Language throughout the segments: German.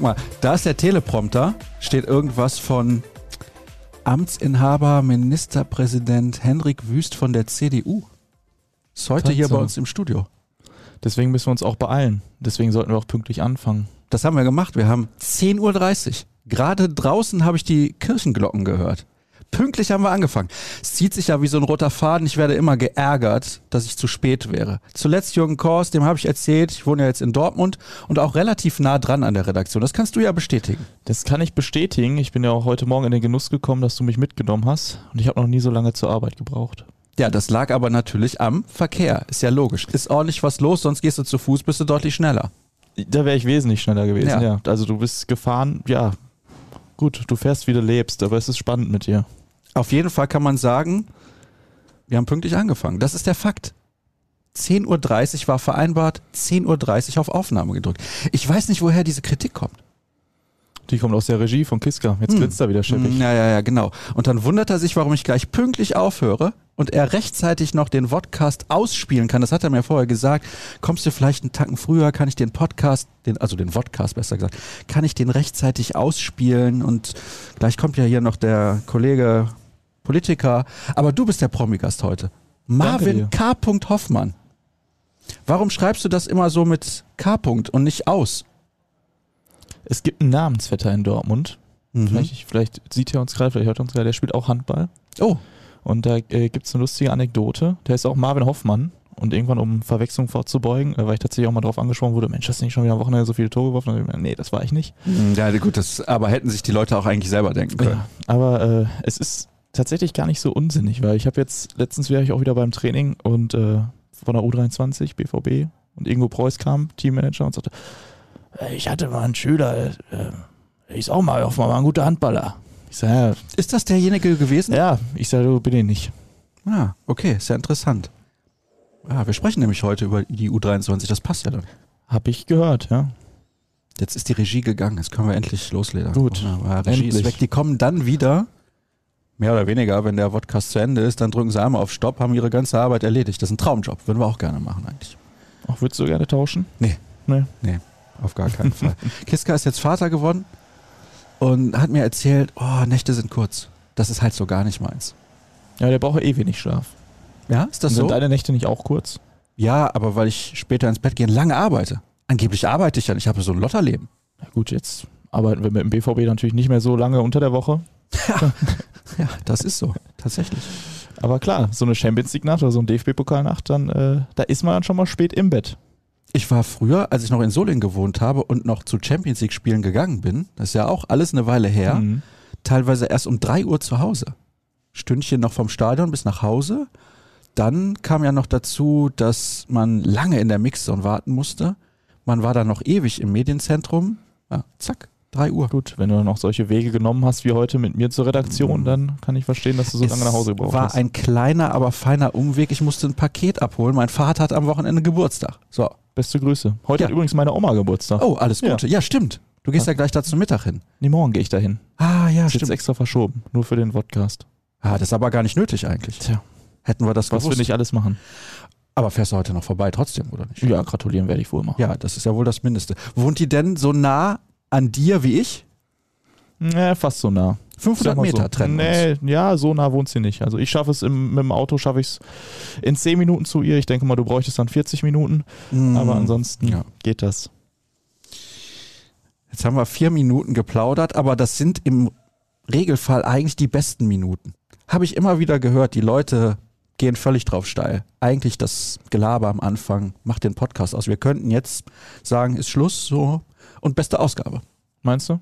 Guck mal, da ist der Teleprompter, steht irgendwas von Amtsinhaber Ministerpräsident Henrik Wüst von der CDU. Ist heute hier bei Tatsache. uns im Studio. Deswegen müssen wir uns auch beeilen. Deswegen sollten wir auch pünktlich anfangen. Das haben wir gemacht. Wir haben 10.30 Uhr. Gerade draußen habe ich die Kirchenglocken gehört. Pünktlich haben wir angefangen. Es zieht sich ja wie so ein roter Faden. Ich werde immer geärgert, dass ich zu spät wäre. Zuletzt Jürgen Kors, dem habe ich erzählt, ich wohne ja jetzt in Dortmund und auch relativ nah dran an der Redaktion. Das kannst du ja bestätigen. Das kann ich bestätigen. Ich bin ja auch heute Morgen in den Genuss gekommen, dass du mich mitgenommen hast. Und ich habe noch nie so lange zur Arbeit gebraucht. Ja, das lag aber natürlich am Verkehr. Ist ja logisch. Ist ordentlich was los, sonst gehst du zu Fuß, bist du deutlich schneller. Da wäre ich wesentlich schneller gewesen, Ja. ja. Also du bist gefahren, ja. Gut, du fährst, wie du lebst, aber es ist spannend mit dir. Auf jeden Fall kann man sagen, wir haben pünktlich angefangen. Das ist der Fakt. 10.30 Uhr war vereinbart, 10.30 Uhr auf Aufnahme gedrückt. Ich weiß nicht, woher diese Kritik kommt. Die kommt aus der Regie von Kiska. Jetzt Hm. grinst er wieder scheppig. Ja, ja, ja, genau. Und dann wundert er sich, warum ich gleich pünktlich aufhöre und er rechtzeitig noch den Vodcast ausspielen kann. Das hat er mir vorher gesagt. Kommst du vielleicht einen Tacken früher, kann ich den Podcast, den, also den Vodcast besser gesagt, kann ich den rechtzeitig ausspielen und gleich kommt ja hier noch der Kollege Politiker. Aber du bist der Promigast heute. Marvin. K. Hoffmann. Warum schreibst du das immer so mit K. und nicht aus? Es gibt einen Namensvetter in Dortmund. Mhm. Vielleicht, vielleicht sieht er uns gerade, vielleicht hört er uns gerade, der spielt auch Handball. Oh, Und da äh, gibt es eine lustige Anekdote. Der ist auch Marvin Hoffmann. Und irgendwann, um Verwechslung vorzubeugen, äh, weil ich tatsächlich auch mal drauf angesprochen wurde, Mensch, hast du nicht schon wieder am Wochenende so viele Tore geworfen? Und ich, nee, das war ich nicht. Hm, Ja, gut, das, aber hätten sich die Leute auch eigentlich selber denken können. Ja, aber äh, es ist tatsächlich gar nicht so unsinnig, weil ich habe jetzt, letztens wäre ich auch wieder beim Training und äh, von der U23, BVB, und Ingo Preuß kam, Teammanager, und sagte, "Äh, ich hatte mal einen Schüler, äh, ich auch mal, Hoffmann war ein guter Handballer. Ich sage, Ist das derjenige gewesen? ja, ja, ich sage, du bin ich nicht. Ah, okay, ist ja interessant. Ja, wir sprechen nämlich heute über die U23, das passt ja dann. Hab ich gehört, ja. Jetzt ist die Regie gegangen, jetzt können wir endlich loslegen. Gut, Wunderbar, Regie ist endlich. weg. Die kommen dann wieder, mehr oder weniger, wenn der Podcast zu Ende ist, dann drücken sie einmal auf Stopp, haben ihre ganze Arbeit erledigt. Das ist ein Traumjob, würden wir auch gerne machen eigentlich. Auch würdest du gerne tauschen? Nee. Nee. Nee, auf gar keinen Fall. Kiska ist jetzt Vater geworden und hat mir erzählt, oh, Nächte sind kurz. Das ist halt so gar nicht meins. Ja, der braucht eh wenig Schlaf. Ja, ist das Sind so? deine Nächte nicht auch kurz? Ja, aber weil ich später ins Bett gehen lange arbeite. Angeblich arbeite ich ja, ich habe so ein Lotterleben. Na gut, jetzt arbeiten wir mit dem BVB natürlich nicht mehr so lange unter der Woche. Ja, das ist so, tatsächlich. Aber klar, so eine Champions League Nacht oder so ein DFB-Pokalnacht, dann äh, da ist man dann schon mal spät im Bett. Ich war früher, als ich noch in Solingen gewohnt habe und noch zu Champions League Spielen gegangen bin, das ist ja auch alles eine Weile her, Mhm. teilweise erst um drei Uhr zu Hause. Stündchen noch vom Stadion bis nach Hause. Dann kam ja noch dazu, dass man lange in der Mixzone warten musste. Man war dann noch ewig im Medienzentrum. Ja, zack, drei Uhr. Gut, wenn du dann auch solche Wege genommen hast wie heute mit mir zur Redaktion, Mhm. dann kann ich verstehen, dass du so lange nach Hause gebraucht war hast. ein kleiner, aber feiner Umweg. Ich musste ein Paket abholen. Mein Vater hat am Wochenende Geburtstag. So. Beste Grüße. Heute Ja. hat übrigens meine Oma Geburtstag. Oh, alles Ja. Gute. Ja, stimmt. Du gehst ja gleich da zum Mittag hin. Nee, morgen gehe ich dahin. Ah, ja, Ist jetzt stimmt. extra verschoben, nur für den Podcast. Ah, das ist aber gar nicht nötig eigentlich. Tja, Hätten wir das was will gewusst. ich alles machen? Aber fährst du heute noch vorbei trotzdem, oder nicht? Ja, gratulieren werde ich wohl machen. Ja, das ist ja wohl das Mindeste. Wohnt die denn so nah an dir wie ich? Nee, fast so nah. 500 Sag mal Meter so. trennen Nee, uns. ja, so nah wohnt sie nicht. Also ich schaffe es im, mit dem Auto, schaffe ich es in 10 Minuten zu ihr. Ich denke mal, du bräuchtest dann 40 Minuten. Mm. Aber ansonsten Ja. geht das. Jetzt haben wir vier Minuten geplaudert, aber das sind im Regelfall eigentlich die besten Minuten. Habe ich immer wieder gehört, die Leute gehen völlig drauf steil. Eigentlich das Gelaber am Anfang macht den Podcast aus. Wir könnten jetzt sagen, ist Schluss so und beste Ausgabe. Meinst du?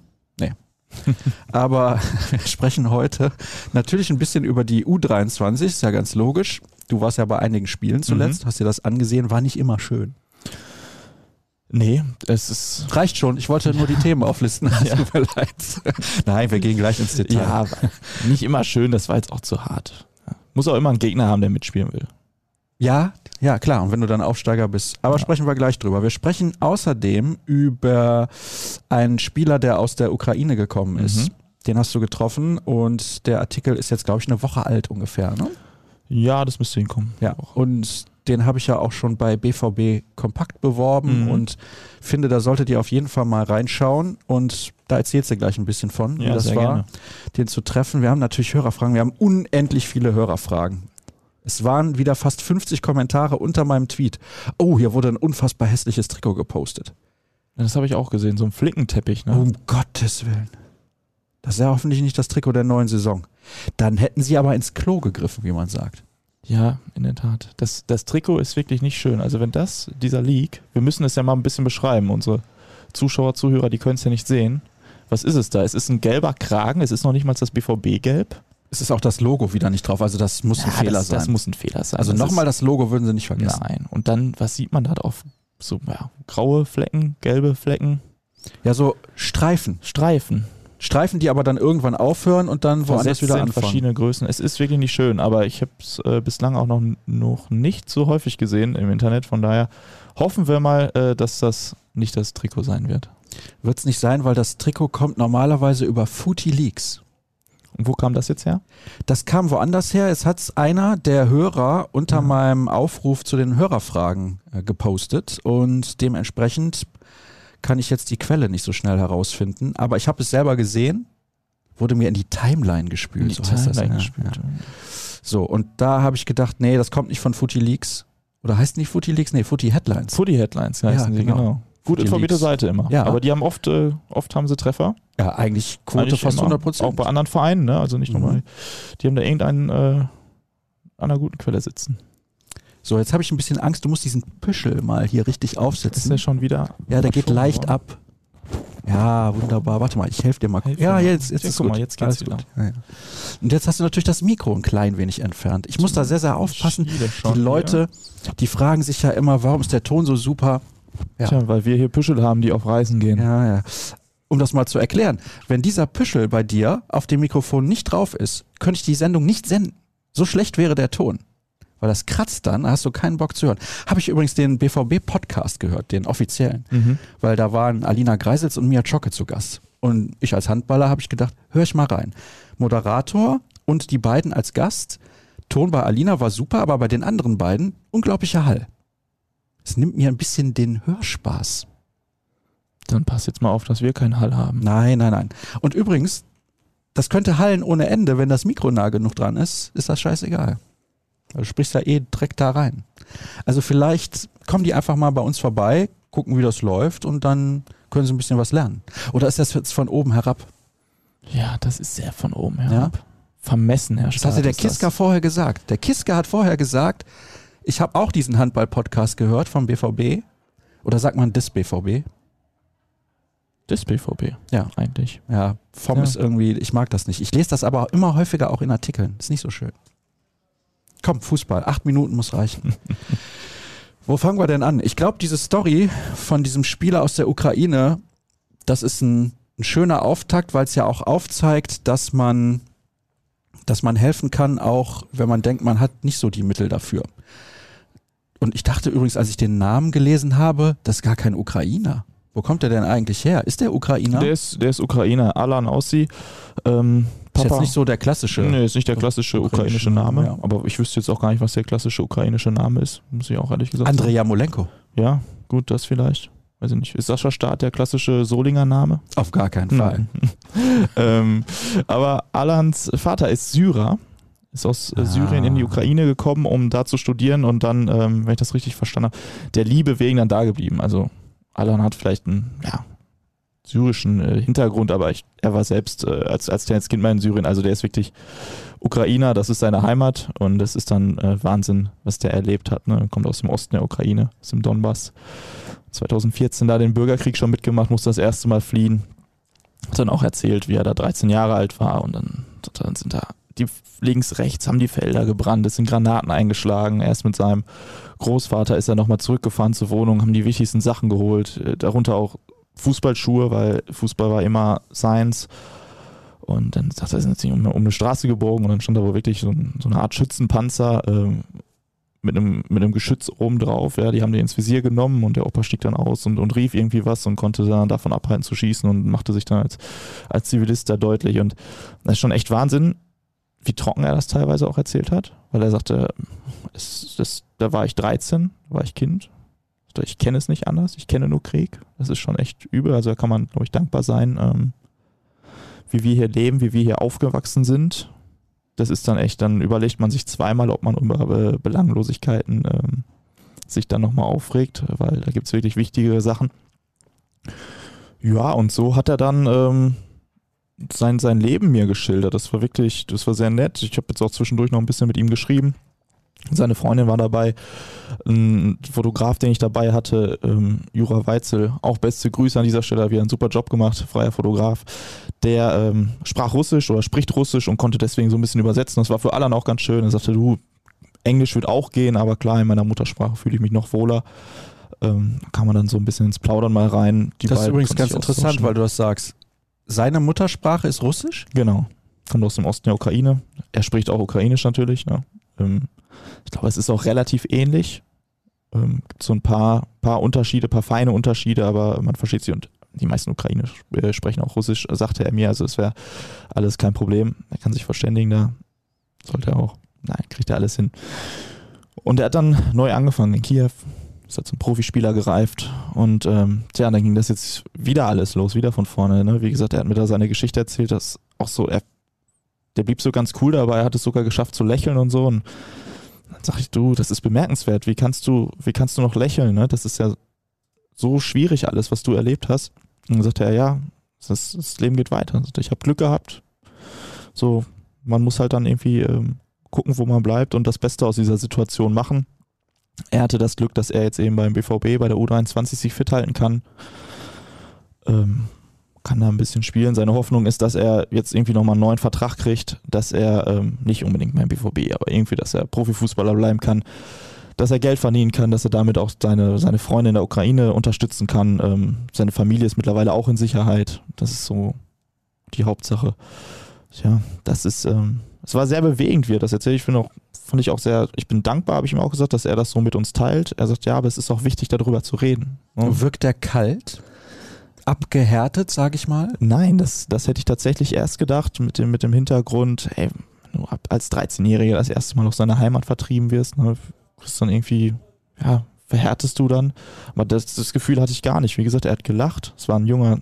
Aber wir sprechen heute natürlich ein bisschen über die U23, ist ja ganz logisch. Du warst ja bei einigen Spielen zuletzt, hast dir das angesehen, war nicht immer schön. Nee, es ist. Reicht schon, ich wollte nur die Themen auflisten. Es Ja. Tut mir leid. Nein, wir gehen gleich ins Detail. Ja, nicht immer schön, das war jetzt auch zu hart. Muss auch immer einen Gegner haben, der mitspielen will. Ja, ja, klar. Und wenn du dann Aufsteiger bist. Aber Ja. sprechen wir gleich drüber. Wir sprechen außerdem über einen Spieler, der aus der Ukraine gekommen ist. Mhm. Den hast du getroffen und der Artikel ist jetzt, glaube ich, eine Woche alt ungefähr. Ne? Ja, das müsste hinkommen. Ja. Und den habe ich ja auch schon bei BVB Kompakt beworben Mhm. und finde, da solltet ihr auf jeden Fall mal reinschauen und da erzählst du gleich ein bisschen von, wie Ja, das sehr war, gerne. den zu treffen. Wir haben natürlich Hörerfragen, wir haben unendlich viele Hörerfragen. Es waren wieder fast 50 Kommentare unter meinem Tweet. Oh, hier wurde ein unfassbar hässliches Trikot gepostet. Das habe ich auch gesehen, so ein Flickenteppich. Ne? Um Gottes Willen. Das ist ja hoffentlich nicht das Trikot der neuen Saison. Dann hätten sie aber ins Klo gegriffen, wie man sagt. Ja, in der Tat. Das, das Trikot ist wirklich nicht schön. Also wenn das, dieser Leak, wir müssen es ja mal ein bisschen beschreiben. Unsere Zuschauer, Zuhörer, die können es ja nicht sehen. Was ist es da? Es ist ein gelber Kragen, es ist noch nicht mal das BVB-Gelb. Es ist auch das Logo wieder nicht drauf, also das muss ein Fehler das, sein. Das muss ein Fehler sein. also nochmal das Logo würden sie nicht vergessen. Nein. Und dann, was sieht man da drauf? So ja, graue Flecken, gelbe Flecken, Ja, so Streifen. Streifen. Streifen, die aber dann irgendwann aufhören und dann woanders wieder anfangen. verschiedene Größen. Es ist wirklich nicht schön, aber ich habe es äh, bislang auch noch, noch nicht so häufig gesehen im Internet. Von daher hoffen wir mal, äh, dass das nicht das Trikot sein wird. Wird es nicht sein, weil das Trikot kommt normalerweise über Footy Leaks. Und wo kam das jetzt her? Das kam woanders her. Es hat einer der Hörer unter Mhm. meinem Aufruf zu den Hörerfragen äh, gepostet und dementsprechend kann ich jetzt die Quelle nicht so schnell herausfinden. Aber ich habe es selber gesehen, wurde mir in die Timeline gespült. so heißt das. Timeline Ja, ja. So, und da habe ich gedacht, nee, das kommt nicht von Footy Leaks. Oder heißt nicht Footy Leaks? Nee, Footy Headlines. Footy Headlines heißen Ja, genau. genau. Gut informierte Leaks. Seite immer. Ja. Aber die haben oft, äh, oft haben sie Treffer. Ja, eigentlich Quote Eigentlich fast immer. 100 Prozent. Auch bei anderen Vereinen, ne? Also nicht nur Mhm. bei, die haben da irgendeinen äh, an einer guten Quelle sitzen. So, jetzt habe ich ein bisschen Angst, du musst diesen Püschel mal hier richtig Ist aufsetzen. der schon wieder? Ja, der geht leicht worden? ab. Ja, wunderbar. Warte mal, ich helfe dir mal. Hilf ja, mal. jetzt, jetzt Ja, ist gut. mal, jetzt geht's Alles wieder. gut. Ja, ja. Und jetzt hast du natürlich das Mikro ein klein wenig entfernt. Ich muss da sehr, sehr aufpassen. Schon Die Leute, die fragen sich ja immer, warum ist der Ton so super? Ja. Ja. Tja, weil wir hier Püschel haben, die auf Reisen gehen. Ja, ja. Um das mal zu erklären, wenn dieser Püschel bei dir auf dem Mikrofon nicht drauf ist, könnte ich die Sendung nicht senden. So schlecht wäre der Ton. Weil das kratzt dann, da hast du keinen Bock zu hören. Habe ich übrigens den BVB-Podcast gehört, den offiziellen. Mhm. weil da waren Alina Greisels und Mia Czocke zu Gast. Und ich als Handballer habe ich gedacht, hör ich mal rein. Moderator und die beiden als Gast. Ton bei Alina war super, aber bei den anderen beiden unglaublicher Hall. Es nimmt mir ein bisschen den Hörspaß. Dann pass jetzt mal auf, dass wir keinen Hall haben. Nein, nein, nein. Und übrigens, das könnte hallen ohne Ende, wenn das Mikro nah genug dran ist, ist das scheißegal. Du sprichst ja eh direkt da rein. Also vielleicht kommen die einfach mal bei uns vorbei, gucken, wie das läuft und dann können sie ein bisschen was lernen. Oder ist das jetzt von oben herab? Ja, das ist sehr von oben herab. Vermessen, Herr Das Staat, hatte der das. Kiska vorher gesagt. Der Kiska hat vorher gesagt, ich habe auch diesen Handball-Podcast gehört vom BVB. Oder sagt man des BVB? Das BVB. Ja. Eigentlich. Ja, vom Ja. ist irgendwie, ich mag das nicht. Ich lese das aber immer häufiger auch in Artikeln. Ist nicht so schön. Komm, Fußball. Acht Minuten muss reichen. Wo fangen wir denn an? Ich glaube, diese Story von diesem Spieler aus der Ukraine, das ist ein, ein schöner Auftakt, weil es ja auch aufzeigt, dass man, dass man helfen kann, auch wenn man denkt, man hat nicht so die Mittel dafür. Und ich dachte übrigens, als ich den Namen gelesen habe, das ist gar kein Ukrainer. Wo kommt der denn eigentlich her? Ist der Ukrainer? Der, ist, der ist Ukrainer, Alan Aussi. Ähm, ist Papa. jetzt nicht so der klassische. Nee, ist nicht der klassische Ukrainische ukrainische Name, ja. aber ich wüsste jetzt auch gar nicht, was der klassische ukrainische Name ist, muss ich auch ehrlich gesagt Andrei Jamolenko. Ja, gut, das vielleicht. Weiß ich nicht. Ist Sascha Staat der klassische Solinger Name? Auf gar keinen Fall. ähm, aber Alans Vater ist Syrer, ist aus äh, Ah. Syrien in die Ukraine gekommen, um da zu studieren und dann, ähm, wenn ich das richtig verstanden habe, der Liebe wegen dann da geblieben. Also Alan hat vielleicht einen ja, syrischen äh, Hintergrund, aber ich, er war selbst äh, als, als kleines Kind mal in Syrien. Also der ist wirklich Ukrainer, das ist seine Heimat und das ist dann äh, Wahnsinn, was der erlebt hat. Ne? Kommt aus dem Osten der Ukraine, aus dem Donbass. 2014 da den Bürgerkrieg schon mitgemacht, musste das erste Mal fliehen. Hat dann auch erzählt, wie er da 13 Jahre alt war und dann, dann sind da die links, rechts haben die Felder gebrannt, es sind Granaten eingeschlagen. Erst mit seinem Großvater ist er nochmal zurückgefahren zur Wohnung, haben die wichtigsten Sachen geholt, äh, darunter auch Fußballschuhe, weil Fußball war immer seins. Und dann sagt er, sind nicht um, um eine Straße gebogen und dann stand da wohl wirklich so, ein, so eine Art Schützenpanzer ähm, mit einem, mit einem Geschütz oben drauf. Ja, die haben den ins Visier genommen und der Opa stieg dann aus und, und rief irgendwie was und konnte dann davon abhalten zu schießen und machte sich dann als, als Zivilist da deutlich. Und das ist schon echt Wahnsinn, wie trocken er das teilweise auch erzählt hat, weil er sagte, es, das, da war ich 13, war ich Kind. Ich kenne es nicht anders, ich kenne nur Krieg. Das ist schon echt übel, also da kann man, glaube ich, dankbar sein, ähm, wie wir hier leben, wie wir hier aufgewachsen sind. Das ist dann echt, dann überlegt man sich zweimal, ob man über Belanglosigkeiten ähm, sich dann nochmal aufregt, weil da gibt es wirklich wichtige Sachen. Ja, und so hat er dann ähm, sein, sein Leben mir geschildert. Das war wirklich, das war sehr nett. Ich habe jetzt auch zwischendurch noch ein bisschen mit ihm geschrieben. Seine Freundin war dabei, ein Fotograf, den ich dabei hatte, ähm, Jura Weitzel, auch beste Grüße an dieser Stelle, hat wieder einen super Job gemacht, freier Fotograf. Der ähm, sprach Russisch oder spricht Russisch und konnte deswegen so ein bisschen übersetzen. Das war für Alan auch ganz schön. Er sagte, du, Englisch wird auch gehen, aber klar, in meiner Muttersprache fühle ich mich noch wohler. Ähm, kann man dann so ein bisschen ins Plaudern mal rein. Die das ist übrigens ganz interessant, weil du das sagst seine Muttersprache ist Russisch? Genau. Kommt aus dem Osten der Ukraine. Er spricht auch Ukrainisch natürlich. Ne? Ähm, ich glaube, es ist auch relativ ähnlich. Ähm, gibt so ein paar, paar Unterschiede, paar feine Unterschiede, aber man versteht sie und die meisten Ukrainer äh, sprechen auch Russisch, sagte er mir. Also es wäre alles kein Problem. Er kann sich verständigen, da sollte er auch. Nein, kriegt er alles hin. Und er hat dann neu angefangen in Kiew, ist er zum Profispieler gereift und ähm, tja, dann ging das jetzt wieder alles los, wieder von vorne. Ne? Wie gesagt, er hat mir da seine Geschichte erzählt, dass auch so, er, der blieb so ganz cool dabei, er hat es sogar geschafft zu lächeln und so und dann sag ich, du, das ist bemerkenswert, wie kannst du, wie kannst du noch lächeln, ne? Das ist ja so schwierig alles, was du erlebt hast. Und dann sagte er, ja, das, das Leben geht weiter. Ich habe Glück gehabt. So, man muss halt dann irgendwie ähm, gucken, wo man bleibt und das Beste aus dieser Situation machen. Er hatte das Glück, dass er jetzt eben beim BVB bei der U23 sich fit halten kann. Ähm, kann da ein bisschen spielen. Seine Hoffnung ist, dass er jetzt irgendwie nochmal einen neuen Vertrag kriegt, dass er ähm, nicht unbedingt beim BVB, aber irgendwie, dass er Profifußballer bleiben kann, dass er Geld verdienen kann, dass er damit auch seine, seine Freunde in der Ukraine unterstützen kann. Ähm, seine Familie ist mittlerweile auch in Sicherheit. Das ist so die Hauptsache. Ja, das ist, ähm, es war sehr bewegend, wie er das erzählt. Ich finde auch fand ich auch sehr, ich bin dankbar, habe ich ihm auch gesagt, dass er das so mit uns teilt. Er sagt, ja, aber es ist auch wichtig, darüber zu reden. Ne? Wirkt er kalt? Abgehärtet, sage ich mal? Nein, das, das hätte ich tatsächlich erst gedacht, mit dem, mit dem Hintergrund, ey, wenn du als 13-Jähriger das erste Mal aus seiner Heimat vertrieben wirst, ne, bist dann irgendwie, ja, verhärtest du dann. Aber das, das Gefühl hatte ich gar nicht. Wie gesagt, er hat gelacht. Es war ein junger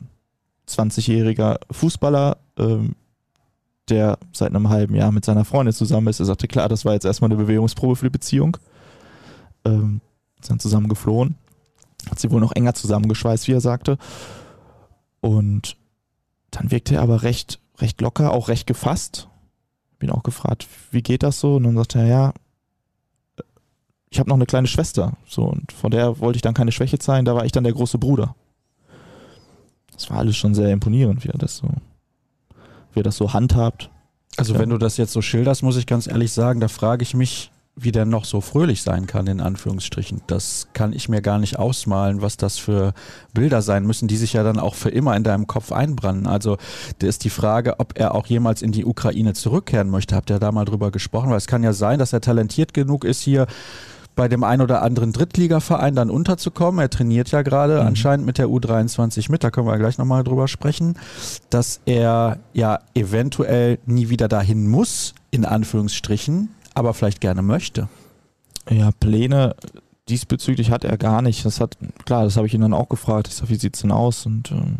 20-jähriger Fußballer, ähm, der seit einem halben Jahr mit seiner Freundin zusammen ist. Er sagte, klar, das war jetzt erstmal eine Bewegungsprobe für die Beziehung. Ähm, sind zusammen geflohen. Hat sie wohl noch enger zusammengeschweißt, wie er sagte. Und dann wirkte er aber recht, recht locker, auch recht gefasst. Bin auch gefragt, wie geht das so? Und dann sagte er, ja, ich habe noch eine kleine Schwester. So, und von der wollte ich dann keine Schwäche zeigen, da war ich dann der große Bruder. Das war alles schon sehr imponierend, wie er das so ihr das so handhabt. Also ja. wenn du das jetzt so schilderst, muss ich ganz ehrlich sagen, da frage ich mich, wie der noch so fröhlich sein kann, in Anführungsstrichen. Das kann ich mir gar nicht ausmalen, was das für Bilder sein müssen, die sich ja dann auch für immer in deinem Kopf einbrennen. Also da ist die Frage, ob er auch jemals in die Ukraine zurückkehren möchte. Habt ihr da mal drüber gesprochen? Weil es kann ja sein, dass er talentiert genug ist, hier bei dem ein oder anderen Drittligaverein dann unterzukommen. Er trainiert ja gerade mhm. anscheinend mit der U23 mit, da können wir gleich nochmal drüber sprechen, dass er ja eventuell nie wieder dahin muss, in Anführungsstrichen, aber vielleicht gerne möchte. Ja, Pläne diesbezüglich hat er gar nicht. Das hat, klar, das habe ich ihn dann auch gefragt. Ich sag, wie sieht's denn aus? Und ähm,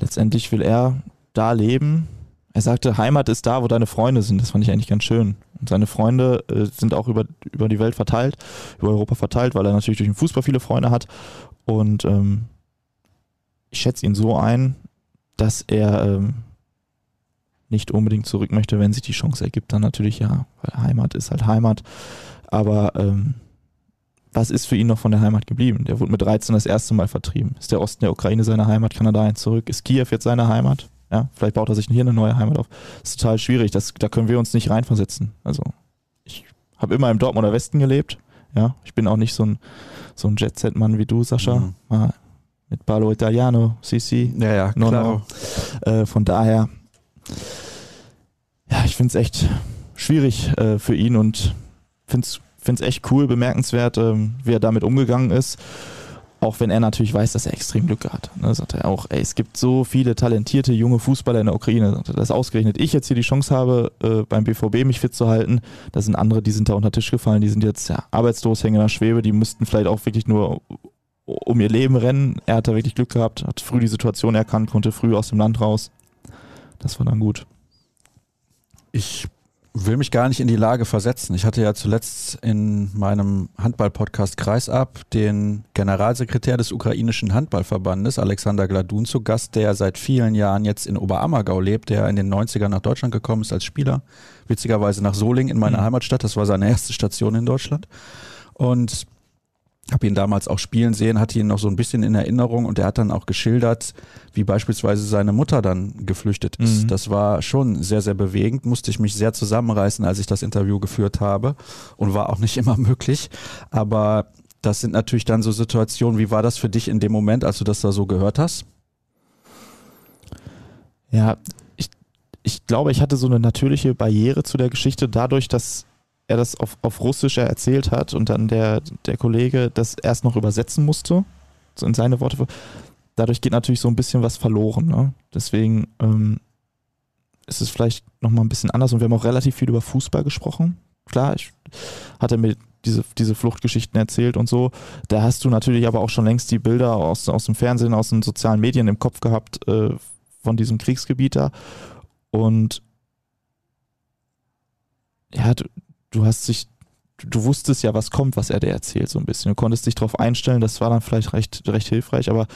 letztendlich will er da leben. Er sagte, Heimat ist da, wo deine Freunde sind. Das fand ich eigentlich ganz schön. Und seine Freunde äh, sind auch über, über die Welt verteilt, über Europa verteilt, weil er natürlich durch den Fußball viele Freunde hat. Und ähm, ich schätze ihn so ein, dass er ähm, nicht unbedingt zurück möchte, wenn sich die Chance ergibt, dann natürlich ja, weil Heimat ist halt Heimat. Aber ähm, was ist für ihn noch von der Heimat geblieben? Der wurde mit 13 das erste Mal vertrieben. Ist der Osten der Ukraine seine Heimat? Kann er dahin zurück? Ist Kiew jetzt seine Heimat? Ja, vielleicht baut er sich hier eine neue Heimat auf. Das ist total schwierig. Das, da können wir uns nicht reinversetzen. Also, ich habe immer im Dortmunder Westen gelebt. Ja, ich bin auch nicht so ein, so ein Jet-Set-Mann wie du, Sascha. Mhm. Mal mit Palo Italiano, Sisi. Ja, ja, klar. No, no. Äh, von daher, ja, ich finde es echt schwierig äh, für ihn und finde es echt cool, bemerkenswert, ähm, wie er damit umgegangen ist. Auch wenn er natürlich weiß, dass er extrem Glück hat. Ne, sagt er auch, ey, es gibt so viele talentierte junge Fußballer in der Ukraine, dass ausgerechnet ich jetzt hier die Chance habe, äh, beim BVB mich fit zu halten. Da sind andere, die sind da unter den Tisch gefallen, die sind jetzt ja, arbeitslos, hängen in der Schwebe, die müssten vielleicht auch wirklich nur um ihr Leben rennen. Er hat da wirklich Glück gehabt, hat früh die Situation erkannt, konnte früh aus dem Land raus. Das war dann gut. Ich will mich gar nicht in die Lage versetzen. Ich hatte ja zuletzt in meinem Handball-Podcast Kreisab den Generalsekretär des ukrainischen Handballverbandes, Alexander Gladun, zu Gast, der seit vielen Jahren jetzt in Oberammergau lebt, der in den 90ern nach Deutschland gekommen ist als Spieler. Witzigerweise nach Solingen in meiner mhm. Heimatstadt. Das war seine erste Station in Deutschland. Und habe ihn damals auch spielen sehen, hatte ihn noch so ein bisschen in Erinnerung und er hat dann auch geschildert, wie beispielsweise seine Mutter dann geflüchtet ist. Mhm. Das war schon sehr, sehr bewegend, musste ich mich sehr zusammenreißen, als ich das Interview geführt habe und war auch nicht immer möglich. Aber das sind natürlich dann so Situationen, wie war das für dich in dem Moment, als du das da so gehört hast? Ja, ich, ich glaube, ich hatte so eine natürliche Barriere zu der Geschichte dadurch, dass er das auf, auf Russisch erzählt hat und dann der, der Kollege das erst noch übersetzen musste, so in seine Worte. Dadurch geht natürlich so ein bisschen was verloren. Ne? Deswegen ähm, ist es vielleicht nochmal ein bisschen anders und wir haben auch relativ viel über Fußball gesprochen. Klar, ich hatte mir diese, diese Fluchtgeschichten erzählt und so. Da hast du natürlich aber auch schon längst die Bilder aus, aus dem Fernsehen, aus den sozialen Medien im Kopf gehabt äh, von diesem Kriegsgebiet da. Und ja, du, du hast dich, du wusstest ja, was kommt, was er dir erzählt, so ein bisschen. Du konntest dich darauf einstellen, das war dann vielleicht recht, recht hilfreich, aber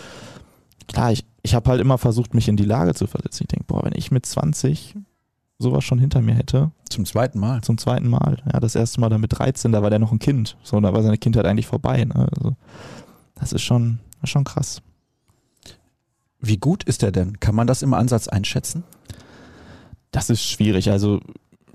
klar, ich, ich habe halt immer versucht, mich in die Lage zu versetzen. Ich denke, boah, wenn ich mit 20 sowas schon hinter mir hätte. Zum zweiten Mal. Zum zweiten Mal. Ja, das erste Mal dann mit 13, da war der noch ein Kind. So, da war seine Kindheit eigentlich vorbei. Ne? Also, das ist schon, schon krass. Wie gut ist er denn? Kann man das im Ansatz einschätzen? Das ist schwierig. Also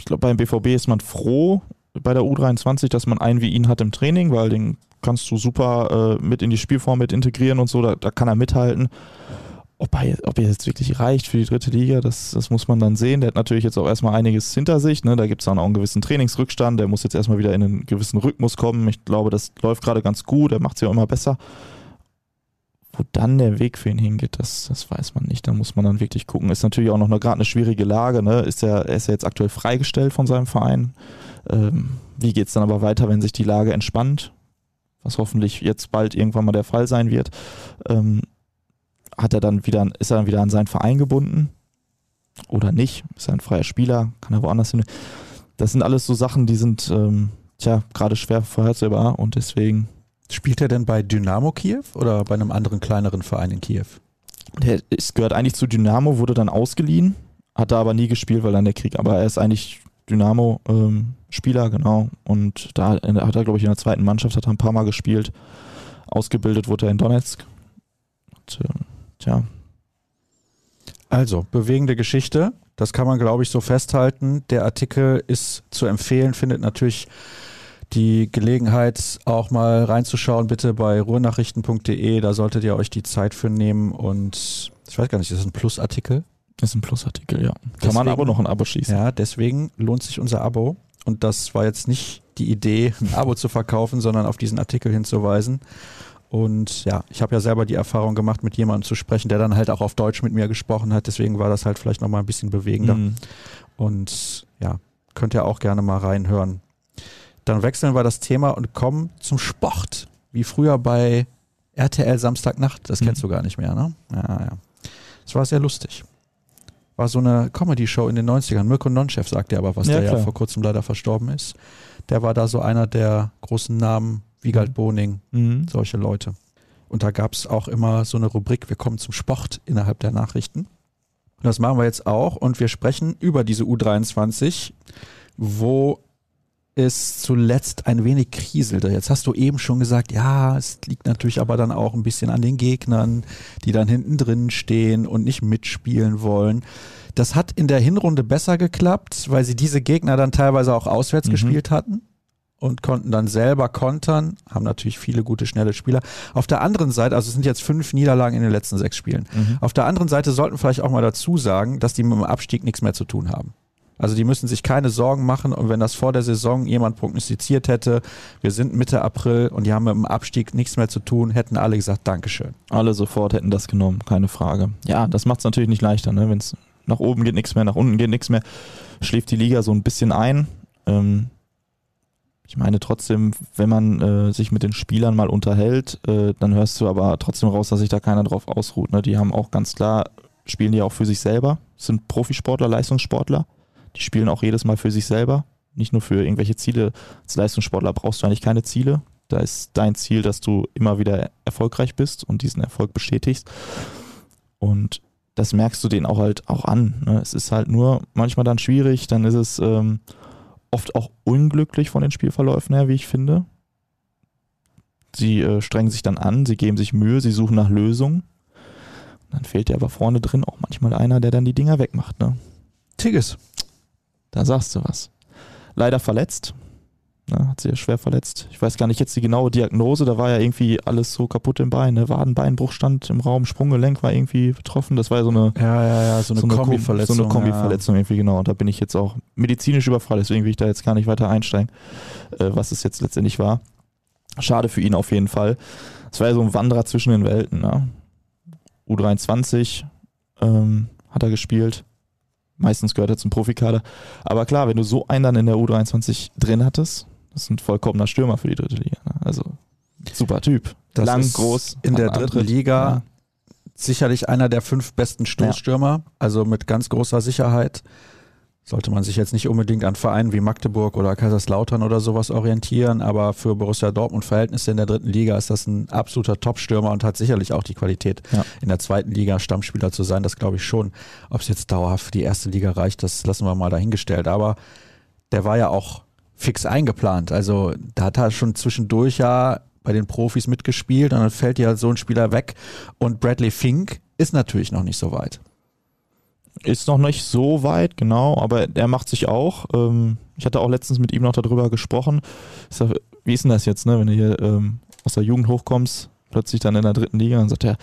ich glaube, beim BVB ist man froh bei der U23, dass man einen wie ihn hat im Training, weil den kannst du super äh, mit in die Spielform mit integrieren und so, da, da kann er mithalten. Ob er, ob er jetzt wirklich reicht für die dritte Liga, das, das muss man dann sehen. Der hat natürlich jetzt auch erstmal einiges hinter sich. Ne? Da gibt es dann auch einen gewissen Trainingsrückstand. Der muss jetzt erstmal wieder in einen gewissen Rhythmus kommen. Ich glaube, das läuft gerade ganz gut. Er macht es ja auch immer besser. Wo dann der Weg für ihn hingeht, das, das weiß man nicht. Da muss man dann wirklich gucken. Ist natürlich auch noch gerade eine schwierige Lage. Ne? Ist er, ist er jetzt aktuell freigestellt von seinem Verein? Ähm, wie geht es dann aber weiter, wenn sich die Lage entspannt? Was hoffentlich jetzt bald irgendwann mal der Fall sein wird. Ähm, hat er dann wieder, ist er dann wieder an seinen Verein gebunden? Oder nicht? Ist er ein freier Spieler? Kann er woanders hin? Das sind alles so Sachen, die sind, ähm, tja, gerade schwer vorhersehbar und deswegen Spielt er denn bei Dynamo Kiew oder bei einem anderen kleineren Verein in Kiew? Der ist, gehört eigentlich zu Dynamo, wurde dann ausgeliehen, hat da aber nie gespielt, weil dann der Krieg, aber er ist eigentlich Dynamo-Spieler, ähm, genau. Und da hat er, glaube ich, in der zweiten Mannschaft, hat er ein paar Mal gespielt. Ausgebildet wurde er in Donetsk. Und, äh, tja. Also, bewegende Geschichte. Das kann man, glaube ich, so festhalten. Der Artikel ist zu empfehlen, findet natürlich die Gelegenheit, auch mal reinzuschauen, bitte bei ruhrnachrichten.de. Da solltet ihr euch die Zeit für nehmen. Und ich weiß gar nicht, ist das ein Plusartikel? Das ist ein Plusartikel, ja. Kann deswegen, man aber noch ein Abo schießen. Ja, deswegen lohnt sich unser Abo. Und das war jetzt nicht die Idee, ein Abo zu verkaufen, sondern auf diesen Artikel hinzuweisen. Und ja, ich habe ja selber die Erfahrung gemacht, mit jemandem zu sprechen, der dann halt auch auf Deutsch mit mir gesprochen hat. Deswegen war das halt vielleicht nochmal ein bisschen bewegender. Mhm. Und ja, könnt ihr auch gerne mal reinhören. Dann wechseln wir das Thema und kommen zum Sport. Wie früher bei RTL Samstagnacht. Das mhm. kennst du gar nicht mehr, ne? Ja, ja. Das war sehr lustig. War so eine Comedy-Show in den 90ern. Mirko Nonchef sagt ja aber was, ja, der klar. ja vor kurzem leider verstorben ist. Der war da so einer der großen Namen, Wiegald mhm. Boning, mhm. solche Leute. Und da gab es auch immer so eine Rubrik, wir kommen zum Sport innerhalb der Nachrichten. Und das machen wir jetzt auch. Und wir sprechen über diese U23, wo es zuletzt ein wenig kriselte. Jetzt hast du eben schon gesagt, ja, es liegt natürlich aber dann auch ein bisschen an den Gegnern, die dann hinten drin stehen und nicht mitspielen wollen. Das hat in der Hinrunde besser geklappt, weil sie diese Gegner dann teilweise auch auswärts mhm. gespielt hatten und konnten dann selber kontern, haben natürlich viele gute, schnelle Spieler. Auf der anderen Seite, also es sind jetzt fünf Niederlagen in den letzten sechs Spielen. Mhm. Auf der anderen Seite sollten vielleicht auch mal dazu sagen, dass die mit dem Abstieg nichts mehr zu tun haben. Also die müssen sich keine Sorgen machen und wenn das vor der Saison jemand prognostiziert hätte, wir sind Mitte April und die haben mit dem Abstieg nichts mehr zu tun, hätten alle gesagt, Dankeschön. Alle sofort hätten das genommen, keine Frage. Ja, das macht es natürlich nicht leichter, ne? wenn es nach oben geht nichts mehr, nach unten geht nichts mehr, schläft die Liga so ein bisschen ein. Ähm, ich meine trotzdem, wenn man äh, sich mit den Spielern mal unterhält, äh, dann hörst du aber trotzdem raus, dass sich da keiner drauf ausruht. Ne? Die haben auch ganz klar, spielen die auch für sich selber, sind Profisportler, Leistungssportler die spielen auch jedes Mal für sich selber, nicht nur für irgendwelche Ziele. Als Leistungssportler brauchst du eigentlich keine Ziele. Da ist dein Ziel, dass du immer wieder erfolgreich bist und diesen Erfolg bestätigst. Und das merkst du denen auch halt auch an. Ne? Es ist halt nur manchmal dann schwierig, dann ist es ähm, oft auch unglücklich von den Spielverläufen her, wie ich finde. Sie äh, strengen sich dann an, sie geben sich Mühe, sie suchen nach Lösungen. Dann fehlt dir aber vorne drin auch manchmal einer, der dann die Dinger wegmacht. Ne? Tigges. Da sagst du was. Leider verletzt. Ja, hat sich ja schwer verletzt. Ich weiß gar nicht jetzt die genaue Diagnose. Da war ja irgendwie alles so kaputt im Bein. Ne? Wadenbeinbruch stand im Raum, Sprunggelenk war irgendwie betroffen. Das war ja so eine, ja, ja, ja, so eine, so eine Kombiverletzung. So eine Kombiverletzung ja. irgendwie, genau. Und da bin ich jetzt auch medizinisch überfallen. Deswegen will ich da jetzt gar nicht weiter einsteigen, äh, was es jetzt letztendlich war. Schade für ihn auf jeden Fall. Es war ja so ein Wanderer zwischen den Welten. Ne? U23 ähm, hat er gespielt Meistens gehört er zum Profikader. Aber klar, wenn du so einen dann in der U23 drin hattest, das ist ein vollkommener Stürmer für die dritte Liga. Ne? Also super Typ. Das Lang, groß. In der dritten Antritt. Liga ja. sicherlich einer der fünf besten Stoßstürmer, ja. also mit ganz großer Sicherheit sollte man sich jetzt nicht unbedingt an Vereinen wie Magdeburg oder Kaiserslautern oder sowas orientieren, aber für Borussia Dortmund Verhältnisse in der dritten Liga ist das ein absoluter Top-Stürmer und hat sicherlich auch die Qualität, ja. in der zweiten Liga Stammspieler zu sein. Das glaube ich schon. Ob es jetzt dauerhaft für die erste Liga reicht, das lassen wir mal dahingestellt. Aber der war ja auch fix eingeplant. Also da hat er schon zwischendurch ja bei den Profis mitgespielt und dann fällt ja so ein Spieler weg. Und Bradley Fink ist natürlich noch nicht so weit. Ist noch nicht so weit, genau, aber er macht sich auch. Ähm, ich hatte auch letztens mit ihm noch darüber gesprochen. Sag, wie ist denn das jetzt, ne, wenn du hier ähm, aus der Jugend hochkommst, plötzlich dann in der dritten Liga und sagt er,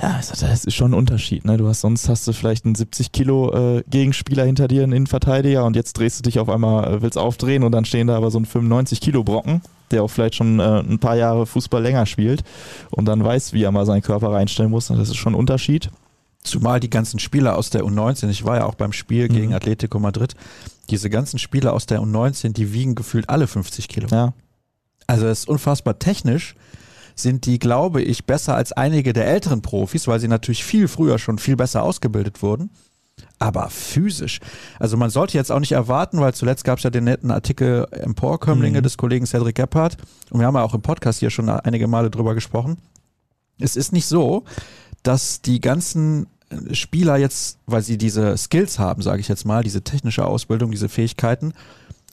ja, ich sagte, das ist schon ein Unterschied. Ne? Du hast sonst hast du vielleicht einen 70 Kilo äh, Gegenspieler hinter dir, einen Innenverteidiger, und jetzt drehst du dich auf einmal, äh, willst aufdrehen und dann stehen da aber so ein 95 Kilo Brocken, der auch vielleicht schon äh, ein paar Jahre Fußball länger spielt und dann weiß, wie er mal seinen Körper reinstellen muss. Und das ist schon ein Unterschied. Zumal die ganzen Spieler aus der U19, ich war ja auch beim Spiel mhm. gegen Atletico Madrid, diese ganzen Spieler aus der U19, die wiegen gefühlt alle 50 Kilo. Ja. Also es ist unfassbar technisch, sind die, glaube ich, besser als einige der älteren Profis, weil sie natürlich viel früher schon viel besser ausgebildet wurden. Aber physisch. Also man sollte jetzt auch nicht erwarten, weil zuletzt gab es ja den netten Artikel Emporkömmlinge mhm. des Kollegen Cedric Gebhardt. Und wir haben ja auch im Podcast hier schon einige Male drüber gesprochen. Es ist nicht so, dass die ganzen Spieler jetzt, weil sie diese Skills haben, sage ich jetzt mal, diese technische Ausbildung, diese Fähigkeiten,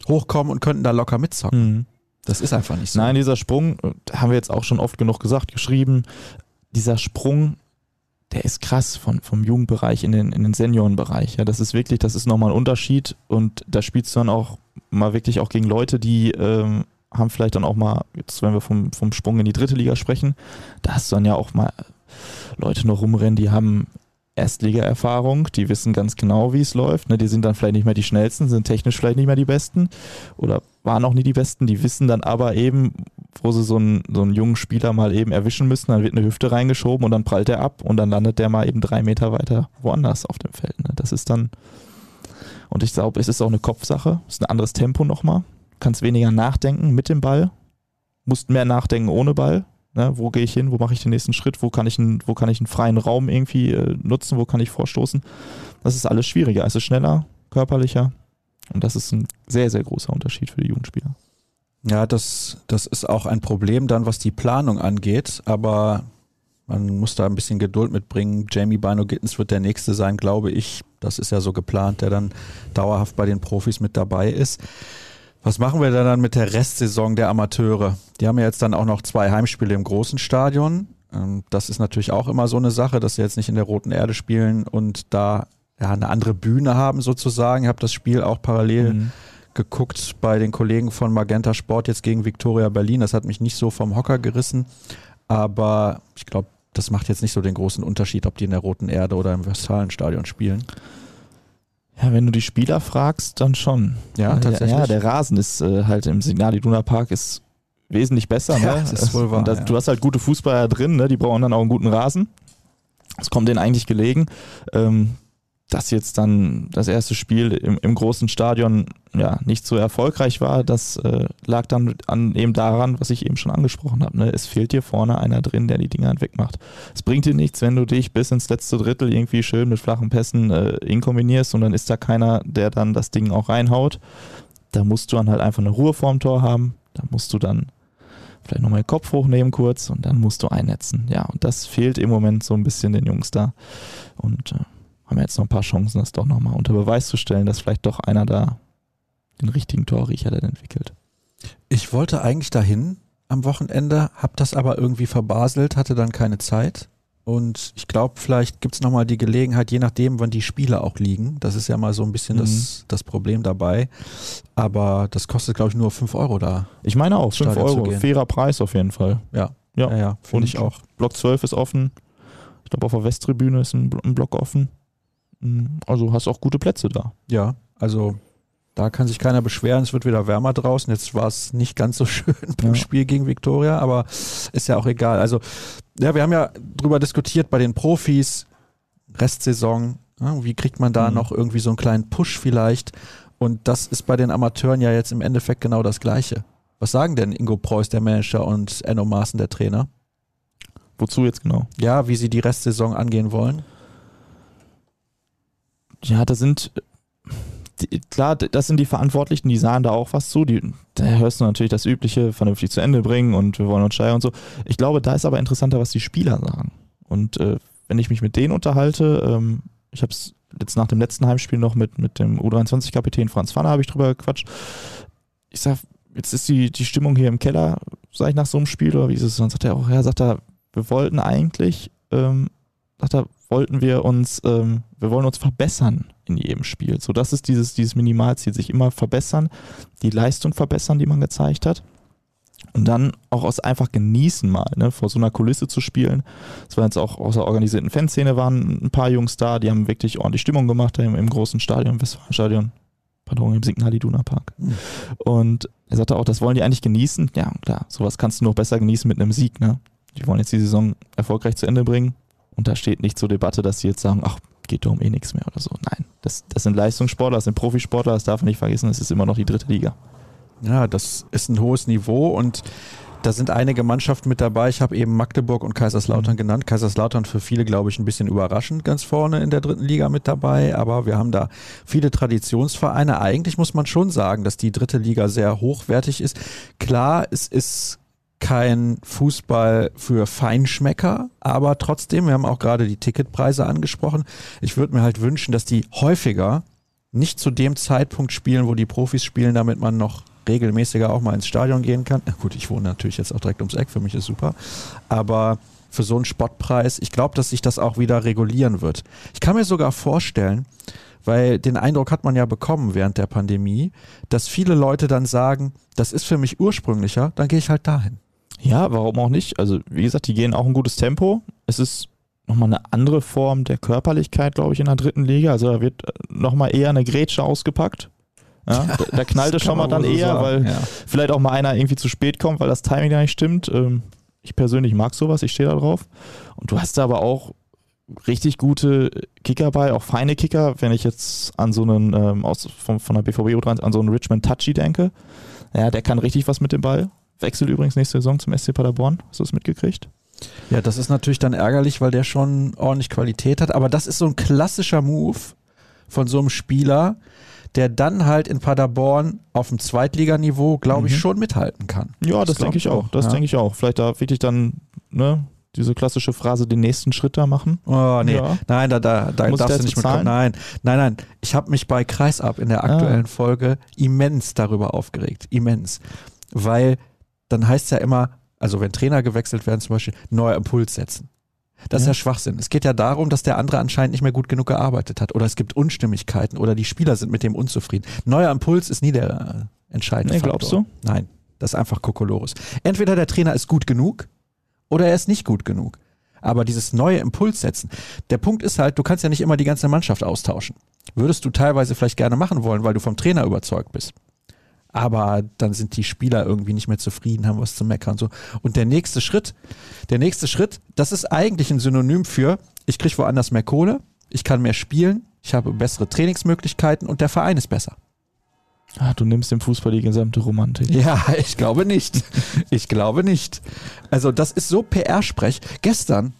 hochkommen und könnten da locker mitzocken. Mhm. Das ist einfach nicht so. Nein, dieser Sprung, haben wir jetzt auch schon oft genug gesagt, geschrieben, dieser Sprung, der ist krass von, vom Jugendbereich in den, in den Seniorenbereich. Ja, das ist wirklich, das ist nochmal ein Unterschied und da spielst du dann auch mal wirklich auch gegen Leute, die ähm, haben vielleicht dann auch mal, jetzt wenn wir vom, vom Sprung in die dritte Liga sprechen, da hast du dann ja auch mal Leute noch rumrennen, die haben Erstliga-Erfahrung, die wissen ganz genau, wie es läuft. Ne? Die sind dann vielleicht nicht mehr die schnellsten, sind technisch vielleicht nicht mehr die besten oder waren auch nie die besten. Die wissen dann aber eben, wo sie so einen, so einen jungen Spieler mal eben erwischen müssen, dann wird eine Hüfte reingeschoben und dann prallt er ab und dann landet der mal eben drei Meter weiter woanders auf dem Feld. Ne? Das ist dann, und ich glaube, es ist auch eine Kopfsache, es ist ein anderes Tempo nochmal. Kannst weniger nachdenken mit dem Ball, musst mehr nachdenken ohne Ball, Ne, wo gehe ich hin? Wo mache ich den nächsten Schritt? Wo kann ich einen, wo kann ich einen freien Raum irgendwie äh, nutzen? Wo kann ich vorstoßen? Das ist alles schwieriger. Es ist schneller, körperlicher. Und das ist ein sehr, sehr großer Unterschied für die Jugendspieler. Ja, das, das ist auch ein Problem dann, was die Planung angeht. Aber man muss da ein bisschen Geduld mitbringen. Jamie Bino Gittens wird der Nächste sein, glaube ich. Das ist ja so geplant, der dann dauerhaft bei den Profis mit dabei ist. Was machen wir denn dann mit der Restsaison der Amateure? Die haben ja jetzt dann auch noch zwei Heimspiele im großen Stadion. Ähm, das ist natürlich auch immer so eine Sache, dass sie jetzt nicht in der Roten Erde spielen und da ja, eine andere Bühne haben sozusagen. Ich habe das Spiel auch parallel mhm. geguckt bei den Kollegen von Magenta Sport jetzt gegen Viktoria Berlin. Das hat mich nicht so vom Hocker gerissen, aber ich glaube, das macht jetzt nicht so den großen Unterschied, ob die in der Roten Erde oder im Westfalenstadion spielen. Ja, wenn du die Spieler fragst, dann schon. Ja, tatsächlich. Ja, der Rasen ist äh, halt im Signal Iduna Park ist wesentlich besser. Ja, ne? das ist wohl wahr, Und das, ja. Du hast halt gute Fußballer drin, ne? die brauchen dann auch einen guten Rasen. Das kommt denen eigentlich gelegen. Ähm, dass jetzt dann das erste Spiel im, im großen Stadion ja nicht so erfolgreich war, das äh, lag dann an, eben daran, was ich eben schon angesprochen habe. Ne? Es fehlt dir vorne einer drin, der die Dinger halt wegmacht. Es bringt dir nichts, wenn du dich bis ins letzte Drittel irgendwie schön mit flachen Pässen äh, inkombinierst und dann ist da keiner, der dann das Ding auch reinhaut. Da musst du dann halt einfach eine Ruhe vorm Tor haben. Da musst du dann vielleicht nochmal den Kopf hochnehmen kurz und dann musst du einnetzen. Ja, und das fehlt im Moment so ein bisschen den Jungs da. Und äh, haben jetzt noch ein paar Chancen, das doch nochmal unter Beweis zu stellen, dass vielleicht doch einer da den richtigen Torriecher dann entwickelt. Ich wollte eigentlich dahin am Wochenende, hab das aber irgendwie verbaselt, hatte dann keine Zeit. Und ich glaube, vielleicht gibt's noch nochmal die Gelegenheit, je nachdem, wann die Spiele auch liegen. Das ist ja mal so ein bisschen Mhm. das, das Problem dabei. Aber das kostet, glaube ich, nur 5 Euro da. Ich meine auch, 5 Stadion zu Euro, fairer Preis auf jeden Fall. Ja, Ja, ja, ja finde ich auch. Block 12 ist offen. Ich glaube, auf der Westtribüne ist ein, ein Block offen. Mm, Also hast auch gute Plätze da. Ja, also da kann sich keiner beschweren. Es wird wieder wärmer draußen. Jetzt war es nicht ganz so schön beim Ja. Spiel gegen Viktoria, aber ist ja auch egal. Also, ja, wir haben ja drüber diskutiert bei den Profis, Restsaison. Ja, wie kriegt man da Mhm. noch irgendwie so einen kleinen Push vielleicht? Und das ist bei den Amateuren ja jetzt im Endeffekt genau das Gleiche. Was sagen denn Ingo Preuß, der Manager, und Enno Maaßen, der Trainer? Wozu jetzt genau? Ja, wie sie die Restsaison angehen wollen? Ja, da sind die, klar, das sind die Verantwortlichen, die sahen da auch was zu. Die, da hörst du natürlich das Übliche, vernünftig zu Ende bringen und wir wollen uns steigern und so. Ich glaube, da ist aber interessanter, was die Spieler sagen. Und äh, wenn ich mich mit denen unterhalte, ähm, ich habe es jetzt nach dem letzten Heimspiel noch mit, mit dem U23-Kapitän Franz Pfanner habe ich drüber gequatscht. Ich sag, jetzt ist die, die Stimmung hier im Keller, sag ich nach so einem Spiel, oder wie ist es? Dann sagt er auch, ja, sagt er, wir wollten eigentlich, ähm, sagt er, wollten wir uns, ähm, wir wollen uns verbessern in jedem Spiel. So, das ist dieses, dieses Minimalziel, sich immer verbessern, die Leistung verbessern, die man gezeigt hat. Und dann auch aus einfach genießen mal, ne, vor so einer Kulisse zu spielen. Es war jetzt auch aus der organisierten Fanszene waren ein paar Jungs da, die haben wirklich ordentlich Stimmung gemacht im, im großen Stadion, im Westfalenstadion, pardon, im Signal Iduna Park. Mhm. Und er sagte auch, das wollen die eigentlich genießen. Ja, klar, sowas kannst du noch besser genießen mit einem Sieg, ne? Die wollen jetzt die Saison erfolgreich zu Ende bringen. Und da steht nicht zur Debatte, dass sie jetzt sagen, ach, geht um eh nichts mehr oder so. Nein, das, das sind Leistungssportler, das sind Profisportler, das darf man nicht vergessen, es ist immer noch die dritte Liga. Ja, das ist ein hohes Niveau und da sind einige Mannschaften mit dabei. Ich habe eben Magdeburg und Kaiserslautern Mhm. genannt. Kaiserslautern für viele, glaube ich, ein bisschen überraschend ganz vorne in der dritten Liga mit dabei. Aber wir haben da viele Traditionsvereine. Eigentlich muss man schon sagen, dass die dritte Liga sehr hochwertig ist. Klar, es ist kein Fußball für Feinschmecker, aber trotzdem, wir haben auch gerade die Ticketpreise angesprochen. Ich würde mir halt wünschen, dass die häufiger nicht zu dem Zeitpunkt spielen, wo die Profis spielen, damit man noch regelmäßiger auch mal ins Stadion gehen kann. Ja, gut, ich wohne natürlich jetzt auch direkt ums Eck, für mich ist super. Aber für so einen Spottpreis, ich glaube, dass sich das auch wieder regulieren wird. Ich kann mir sogar vorstellen, weil den Eindruck hat man ja bekommen während der Pandemie, dass viele Leute dann sagen, das ist für mich ursprünglicher, dann gehe ich halt dahin. Ja, warum auch nicht? Also, wie gesagt, die gehen auch ein gutes Tempo. Es ist nochmal eine andere Form der Körperlichkeit, glaube ich, in der dritten Liga. Also, da wird nochmal eher eine Grätsche ausgepackt. Ja, da, da knallt es schon mal dann so eher, sagen, weil ja. vielleicht auch mal einer irgendwie zu spät kommt, weil das Timing da nicht stimmt. Ähm, ich persönlich mag sowas, ich stehe da drauf. Und du hast da aber auch richtig gute Kicker bei, auch feine Kicker, wenn ich jetzt an so einen ähm, aus, von, von der BVB an so einen Richmond Touchy denke. Ja, der kann richtig was mit dem Ball. Wechselt übrigens nächste Saison zum SC Paderborn. Hast du das mitgekriegt? Ja, das ist natürlich dann ärgerlich, weil der schon ordentlich Qualität hat. Aber das ist so ein klassischer Move von so einem Spieler, der dann halt in Paderborn auf dem Zweitliganiveau, glaube ich, Mhm. schon mithalten kann. Ja, das, Das denke ich auch. Das ja. denke ich auch. Vielleicht da wirklich dann, ne, diese klassische Phrase, den nächsten Schritt da machen. Oh, nee. Ja. Nein, da, da, da Muss darfst da du nicht mitkommen. bezahlen? Nein, nein, nein. Ich habe mich bei Kreisab in der aktuellen Ah. Folge immens darüber aufgeregt. Immens. Weil dann heißt es ja immer, also wenn Trainer gewechselt werden, zum Beispiel, neuer Impuls setzen. Das ist Ja. Schwachsinn. Es geht ja darum, dass der andere anscheinend nicht mehr gut genug gearbeitet hat. Oder es gibt Unstimmigkeiten oder die Spieler sind mit dem unzufrieden. Neuer Impuls ist nie der äh, entscheidende Nee, Faktor. glaubst du? Nein, das ist einfach Kokolores. Entweder der Trainer ist gut genug oder er ist nicht gut genug. Aber dieses neue Impuls setzen. Der Punkt ist halt, du kannst ja nicht immer die ganze Mannschaft austauschen. Würdest du teilweise vielleicht gerne machen wollen, weil du vom Trainer überzeugt bist. Aber dann sind die Spieler irgendwie nicht mehr zufrieden, haben was zu meckern und so. Und der nächste Schritt, der nächste Schritt, das ist eigentlich ein Synonym für, ich kriege woanders mehr Kohle, ich kann mehr spielen, ich habe bessere Trainingsmöglichkeiten und der Verein ist besser. Ah, du nimmst dem Fußball die gesamte Romantik. Ja, ich glaube nicht. Ich glaube nicht. Also das ist so PR-Sprech. Gestern,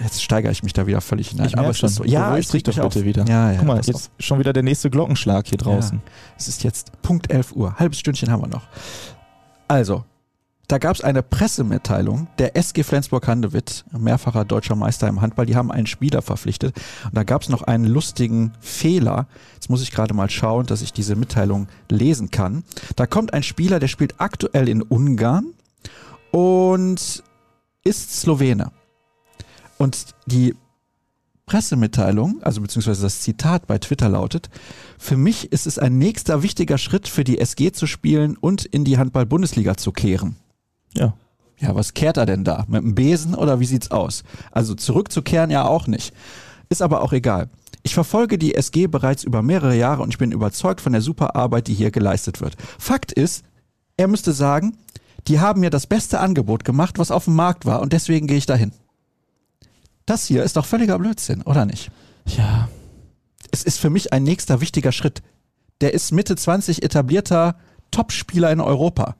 jetzt steigere ich mich da wieder völlig hinein. Ich aber schon. so, ja, regt dich doch auf. bitte wieder. Ja, ja, Guck mal, jetzt schon wieder der nächste Glockenschlag hier draußen. Ja. Es ist jetzt Punkt 11 Uhr. Halbes Stündchen haben wir noch. Also, da gab es eine Pressemitteilung der SG Flensburg-Handewitt, mehrfacher deutscher Meister im Handball. Die haben einen Spieler verpflichtet. Und da gab es noch einen lustigen Fehler. Jetzt muss ich gerade mal schauen, dass ich diese Mitteilung lesen kann. Da kommt ein Spieler, der spielt aktuell in Ungarn und ist Slowene. Und die Pressemitteilung, also beziehungsweise das Zitat bei Twitter lautet, für mich ist es ein nächster wichtiger Schritt für die SG zu spielen und in die Handball-Bundesliga zu kehren. Ja. Ja, was kehrt er denn da? Mit dem Besen oder wie sieht's aus? Also zurückzukehren ja auch nicht. Ist aber auch egal. Ich verfolge die SG bereits über mehrere Jahre und ich bin überzeugt von der super Arbeit, die hier geleistet wird. Fakt ist, er müsste sagen, die haben mir das beste Angebot gemacht, was auf dem Markt war und deswegen gehe ich dahin. Das hier ist doch völliger Blödsinn, oder nicht? Ja. Es ist für mich ein nächster wichtiger Schritt. Der ist Mitte 20 etablierter Topspieler in Europa.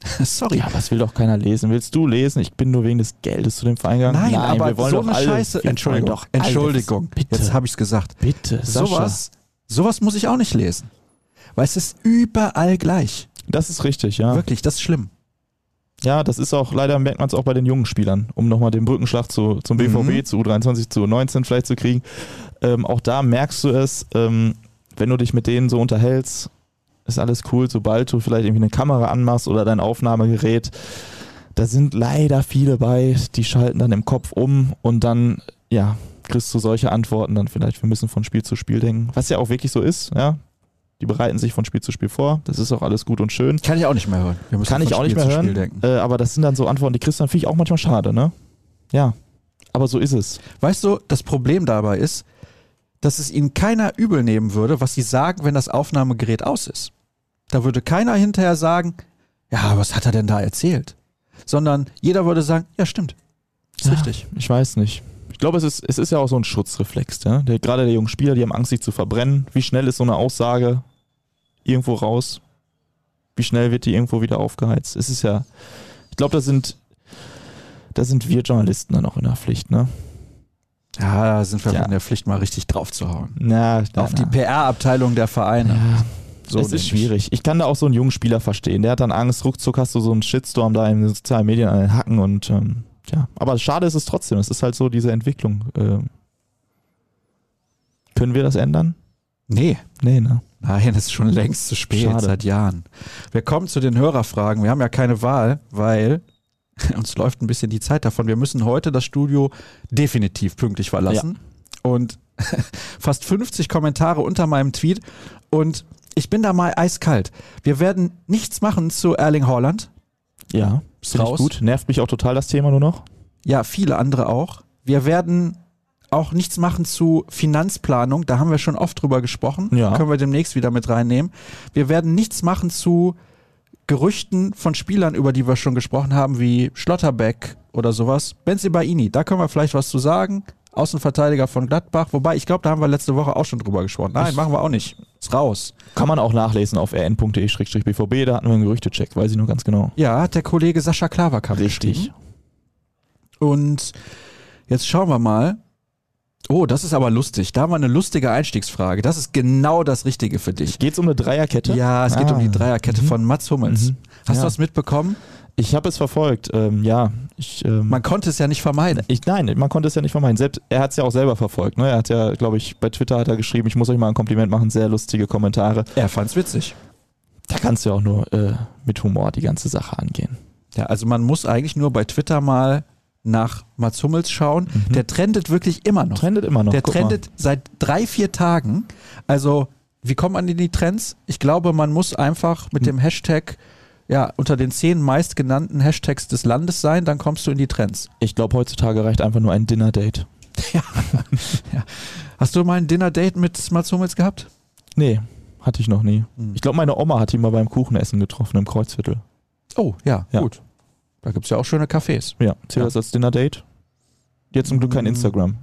Sorry. Ja, was will doch keiner lesen? Willst du lesen? Ich bin nur wegen des Geldes zu dem Verein gegangen. Nein, aber wir wollen so doch eine Scheiße. Entschuldigung, doch Entschuldigung. Bitte, Jetzt habe ich es gesagt. bitte, Sascha. Sowas, sowas muss ich auch nicht lesen. Weil es ist überall gleich. Das ist richtig, ja. Wirklich, das ist schlimm. Ja, das ist auch, leider merkt man es auch bei den jungen Spielern, um nochmal den Brückenschlag zu, zum BVB, Mhm. zu U23, zu U19 vielleicht zu kriegen. Ähm, auch da merkst du es, ähm, wenn du dich mit denen so unterhältst, ist alles cool, sobald du vielleicht irgendwie eine Kamera anmachst oder dein Aufnahmegerät, da sind leider viele bei, die schalten dann im Kopf um und dann, ja, kriegst du solche Antworten dann vielleicht, wir müssen von Spiel zu Spiel denken, was ja auch wirklich so ist, ja. Die bereiten sich von Spiel zu Spiel vor, das ist auch alles gut und schön. Kann ich auch nicht mehr hören. Kann ich auch nicht Spiel mehr zu Spiel hören. Äh, aber das sind dann so Antworten, die kriegst du dann finde ich auch manchmal schade, ne? Ja. Aber so ist es. Weißt du, das Problem dabei ist, dass es ihnen keiner übel nehmen würde, was sie sagen, wenn das Aufnahmegerät aus ist. Da würde keiner hinterher sagen, ja, was hat er denn da erzählt? Sondern jeder würde sagen, ja, stimmt. Ist Ja. richtig. Ich weiß nicht. Ich glaube, es ist, es ist ja auch so ein Schutzreflex. Ja? Der, gerade der jungen Spieler, die haben Angst, sich zu verbrennen. Wie schnell ist so eine Aussage irgendwo raus? Wie schnell wird die irgendwo wieder aufgeheizt? Es ist ja, ich glaube, da sind, da sind wir Journalisten dann auch in der Pflicht, ne? Ja, da sind wir Ja. in der Pflicht, mal richtig drauf zu hauen. Na, na Auf die. PR-Abteilung der Vereine. Ja, So es ist schwierig. Ich kann da auch so einen jungen Spieler verstehen. Der hat dann Angst, ruckzuck hast du so einen Shitstorm da in den sozialen Medien an den Hacken und ähm, ja. Aber schade ist es trotzdem. Es ist halt so diese Entwicklung. Ähm, können wir das ändern? Nee. Nee, ne? Nein, es ist schon längst zu spät, Schade. seit Jahren. Wir kommen zu den Hörerfragen. Wir haben ja keine Wahl, weil uns läuft ein bisschen die Zeit davon. Wir müssen heute das Studio definitiv pünktlich verlassen. Und fast 50 Kommentare unter meinem Tweet. Und ich bin da mal eiskalt. Wir werden nichts machen zu Erling Haaland. Ja. Ist raus. gut. Nervt mich auch total das Thema nur noch. Ja, viele andere auch. Wir werden auch nichts machen zu Finanzplanung. Da haben wir schon oft drüber gesprochen. Ja. Können wir demnächst wieder mit reinnehmen. Wir werden nichts machen zu Gerüchten von Spielern, über die wir schon gesprochen haben, wie Schlotterbeck oder sowas. Benzibaini, da können wir vielleicht was zu sagen. Außenverteidiger von Gladbach. Wobei, ich glaube, da haben wir letzte Woche auch schon drüber gesprochen. Nein, Ich- machen wir auch nicht. Ist raus. Kann man auch nachlesen auf rn.de-bvb. Da hatten wir einen Gerüchtecheck. Weiß ich nur ganz genau. Ja, hat der Kollege Sascha Klaverkamp geschrieben. Und jetzt schauen wir mal. Oh, das ist aber lustig. Da haben wir eine lustige Einstiegsfrage. Das ist genau das Richtige für dich. Geht's um eine Dreierkette? Ja, es geht Ah. um die Dreierkette Mhm. von Mats Hummels. Mhm. Hast Ja. du das mitbekommen? Ich habe es verfolgt. Ähm, ja, ich. Ähm, Man konnte es ja nicht vermeiden. Ich, nein, man konnte es ja nicht vermeiden. Selbst, er hat es ja auch selber verfolgt. Ne? Er hat ja, glaube ich, bei Twitter hat er geschrieben, ich muss euch mal ein Kompliment machen, sehr lustige Kommentare. Er fand's witzig. Da kannst du ja auch nur äh, mit Humor die ganze Sache angehen. Ja, also man muss eigentlich nur bei Twitter mal nach Mats Hummels schauen. Mhm. Der trendet wirklich immer noch. Trendet immer noch. Der guck mal. trendet seit drei, vier Tagen. Also, wie kommt man in die Trends? Ich glaube, man muss einfach mit dem Hashtag ja, unter den zehn meistgenannten Hashtags des Landes sein, dann kommst du in die Trends. Ich glaube, heutzutage reicht einfach nur ein Dinner-Date. Hast du mal ein Dinner-Date mit Mats Hummels gehabt? Nee, hatte ich noch nie. Hm. Ich glaube, meine Oma hat ihn mal beim Kuchenessen getroffen im Kreuzviertel. Oh, ja, Ja. gut. Da gibt es ja auch schöne Cafés. Ja, zählt Ja. das als Dinner-Date? Jetzt zum Glück kein Mm. Instagram.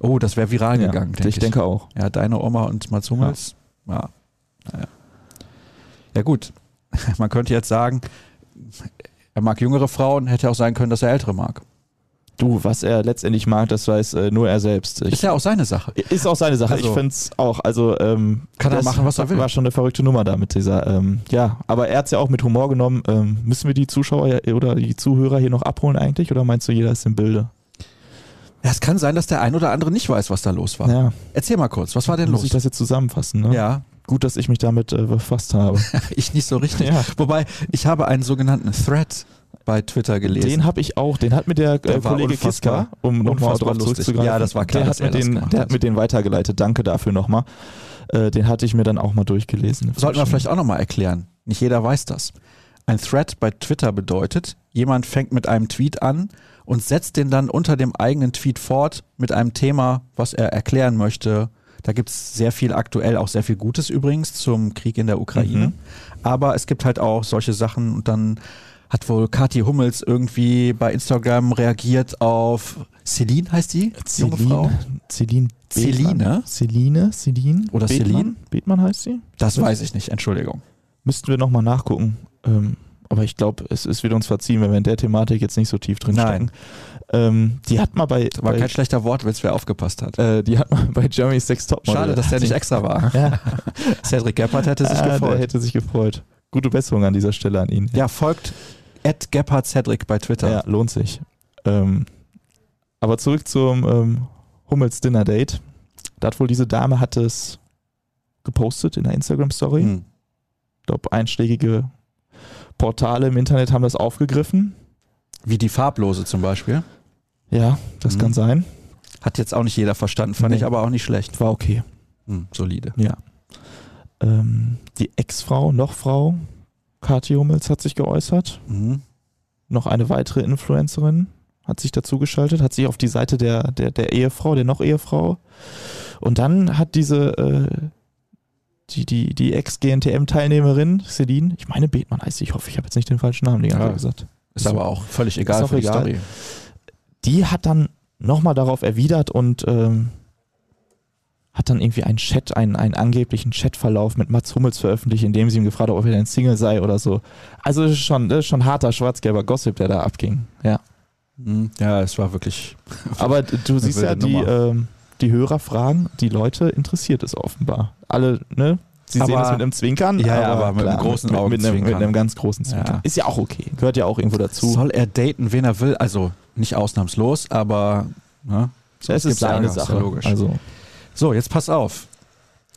Oh, das wäre viral gegangen, ja, denke ich denke auch. Ja, deine Oma und Mats Hummels. Ja. Ja, ja gut. Man könnte jetzt sagen, er mag jüngere Frauen, hätte auch sein können, dass er ältere mag. Du, was er letztendlich mag, das weiß äh, nur er selbst. Ich, Ist ja auch seine Sache. ist auch seine Sache. Also- ich finde es auch. Also ähm, Kann er machen, was er will. War schon eine verrückte Nummer da mit dieser. Ähm, ja, aber er hat es ja auch mit Humor genommen. Ähm, müssen wir die Zuschauer oder die Zuhörer hier noch abholen eigentlich? Oder meinst du, jeder ist im Bilde? Ja, es kann sein, dass der ein oder andere nicht weiß, was da los war. Ja, Erzähl mal kurz, was war denn muss los? ich das jetzt zusammenfassen? Ne? ja, Gut, dass ich mich damit äh, befasst habe. ich nicht so richtig. ja. Wobei, ich habe einen sogenannten Thread bei Twitter gelesen. Den habe ich auch. Den hat mir der, Der äh, Kollege Kiska, um nochmal drauf zurückzugreifen. Ja, das war klar, Der, hat, mir das den, der hat mir den weitergeleitet. Danke dafür nochmal. Äh, den hatte ich mir dann auch mal durchgelesen. Sollten wir vielleicht auch nochmal erklären. Nicht jeder weiß das. Ein Thread bei Twitter bedeutet, jemand fängt mit einem Tweet an und setzt den dann unter dem eigenen Tweet fort mit einem Thema, was er erklären möchte. Da gibt es sehr viel aktuell, auch sehr viel Gutes übrigens zum Krieg in der Ukraine. Mhm. Aber es gibt halt auch solche Sachen und dann hat wohl Kathi Hummels irgendwie bei Instagram reagiert auf Celine heißt die? Junge Frau? Celine. Celine? Bethmann. Celine? Celine? Oder Bethmann? Celine? Bethmann heißt sie? Das weiß ich nicht, Entschuldigung. Müssten wir nochmal nachgucken. Ähm, aber ich glaube, es, es wird uns verziehen, wenn wir in der Thematik jetzt nicht so tief drin stecken. Ähm, die hat mal bei, War bei kein schlechter Wortwitz, wer aufgepasst hat. äh, die hat mal bei Jeremy's Sex Topmodel. Schade, dass der nicht extra war. Ja, Cedric Gebhardt hätte sich ah, Der gefreut. hätte sich gefreut. Gute Besserung an dieser Stelle an ihn. Ja, folgt Ed Gebhardt Cedric bei Twitter. Ja, lohnt sich. Ähm, aber zurück zum ähm, Hummels Dinner Date. Da hat wohl diese Dame hat es gepostet in der Instagram Story. Hm. Ich glaube, einschlägige Portale im Internet haben das aufgegriffen. Wie die farblose zum Beispiel. Ja, das Mhm. kann sein. Hat jetzt auch nicht jeder verstanden, fand Nee. ich aber auch nicht schlecht. War okay. Hm, solide. Ja. Ähm, die Ex-Frau, noch Frau, Kathi Hummels hat sich geäußert. Mhm. Noch eine weitere Influencerin hat sich dazugeschaltet, hat sich auf die Seite der, der, der Ehefrau, der noch Ehefrau. Und dann hat diese, äh, die, die, die Ex-GNTM-Teilnehmerin, Celine, ich meine Bethmann heißt sie, ich hoffe, ich habe jetzt nicht den falschen Namen die ganze Ja. Zeit gesagt. Ist aber auch völlig egal auch für die egal. Story. Die hat dann nochmal darauf erwidert und ähm, hat dann irgendwie einen Chat, einen, einen angeblichen Chatverlauf mit Mats Hummels veröffentlicht, in dem sie ihm gefragt hat, ob er ein Single sei oder so. Also das ist schon, das ist schon harter schwarz-gelber Gossip, der da abging. Ja. Hm, Ja, es war wirklich. Aber du siehst ja, die, ähm, die Hörer fragen, die Leute interessiert es offenbar. Alle, ne? Sie sehen Aber- es mit einem Zwinkern, Ja, ja, aber mit einem großen mit, mit, einem, mit einem ganz großen Ja. Zwinkern. Ist ja auch okay. Gehört ja auch irgendwo dazu. Soll er daten, wen er will? Also nicht ausnahmslos, aber ne? So, es ist ja seine ja Sache. logisch. Also, So, jetzt pass auf.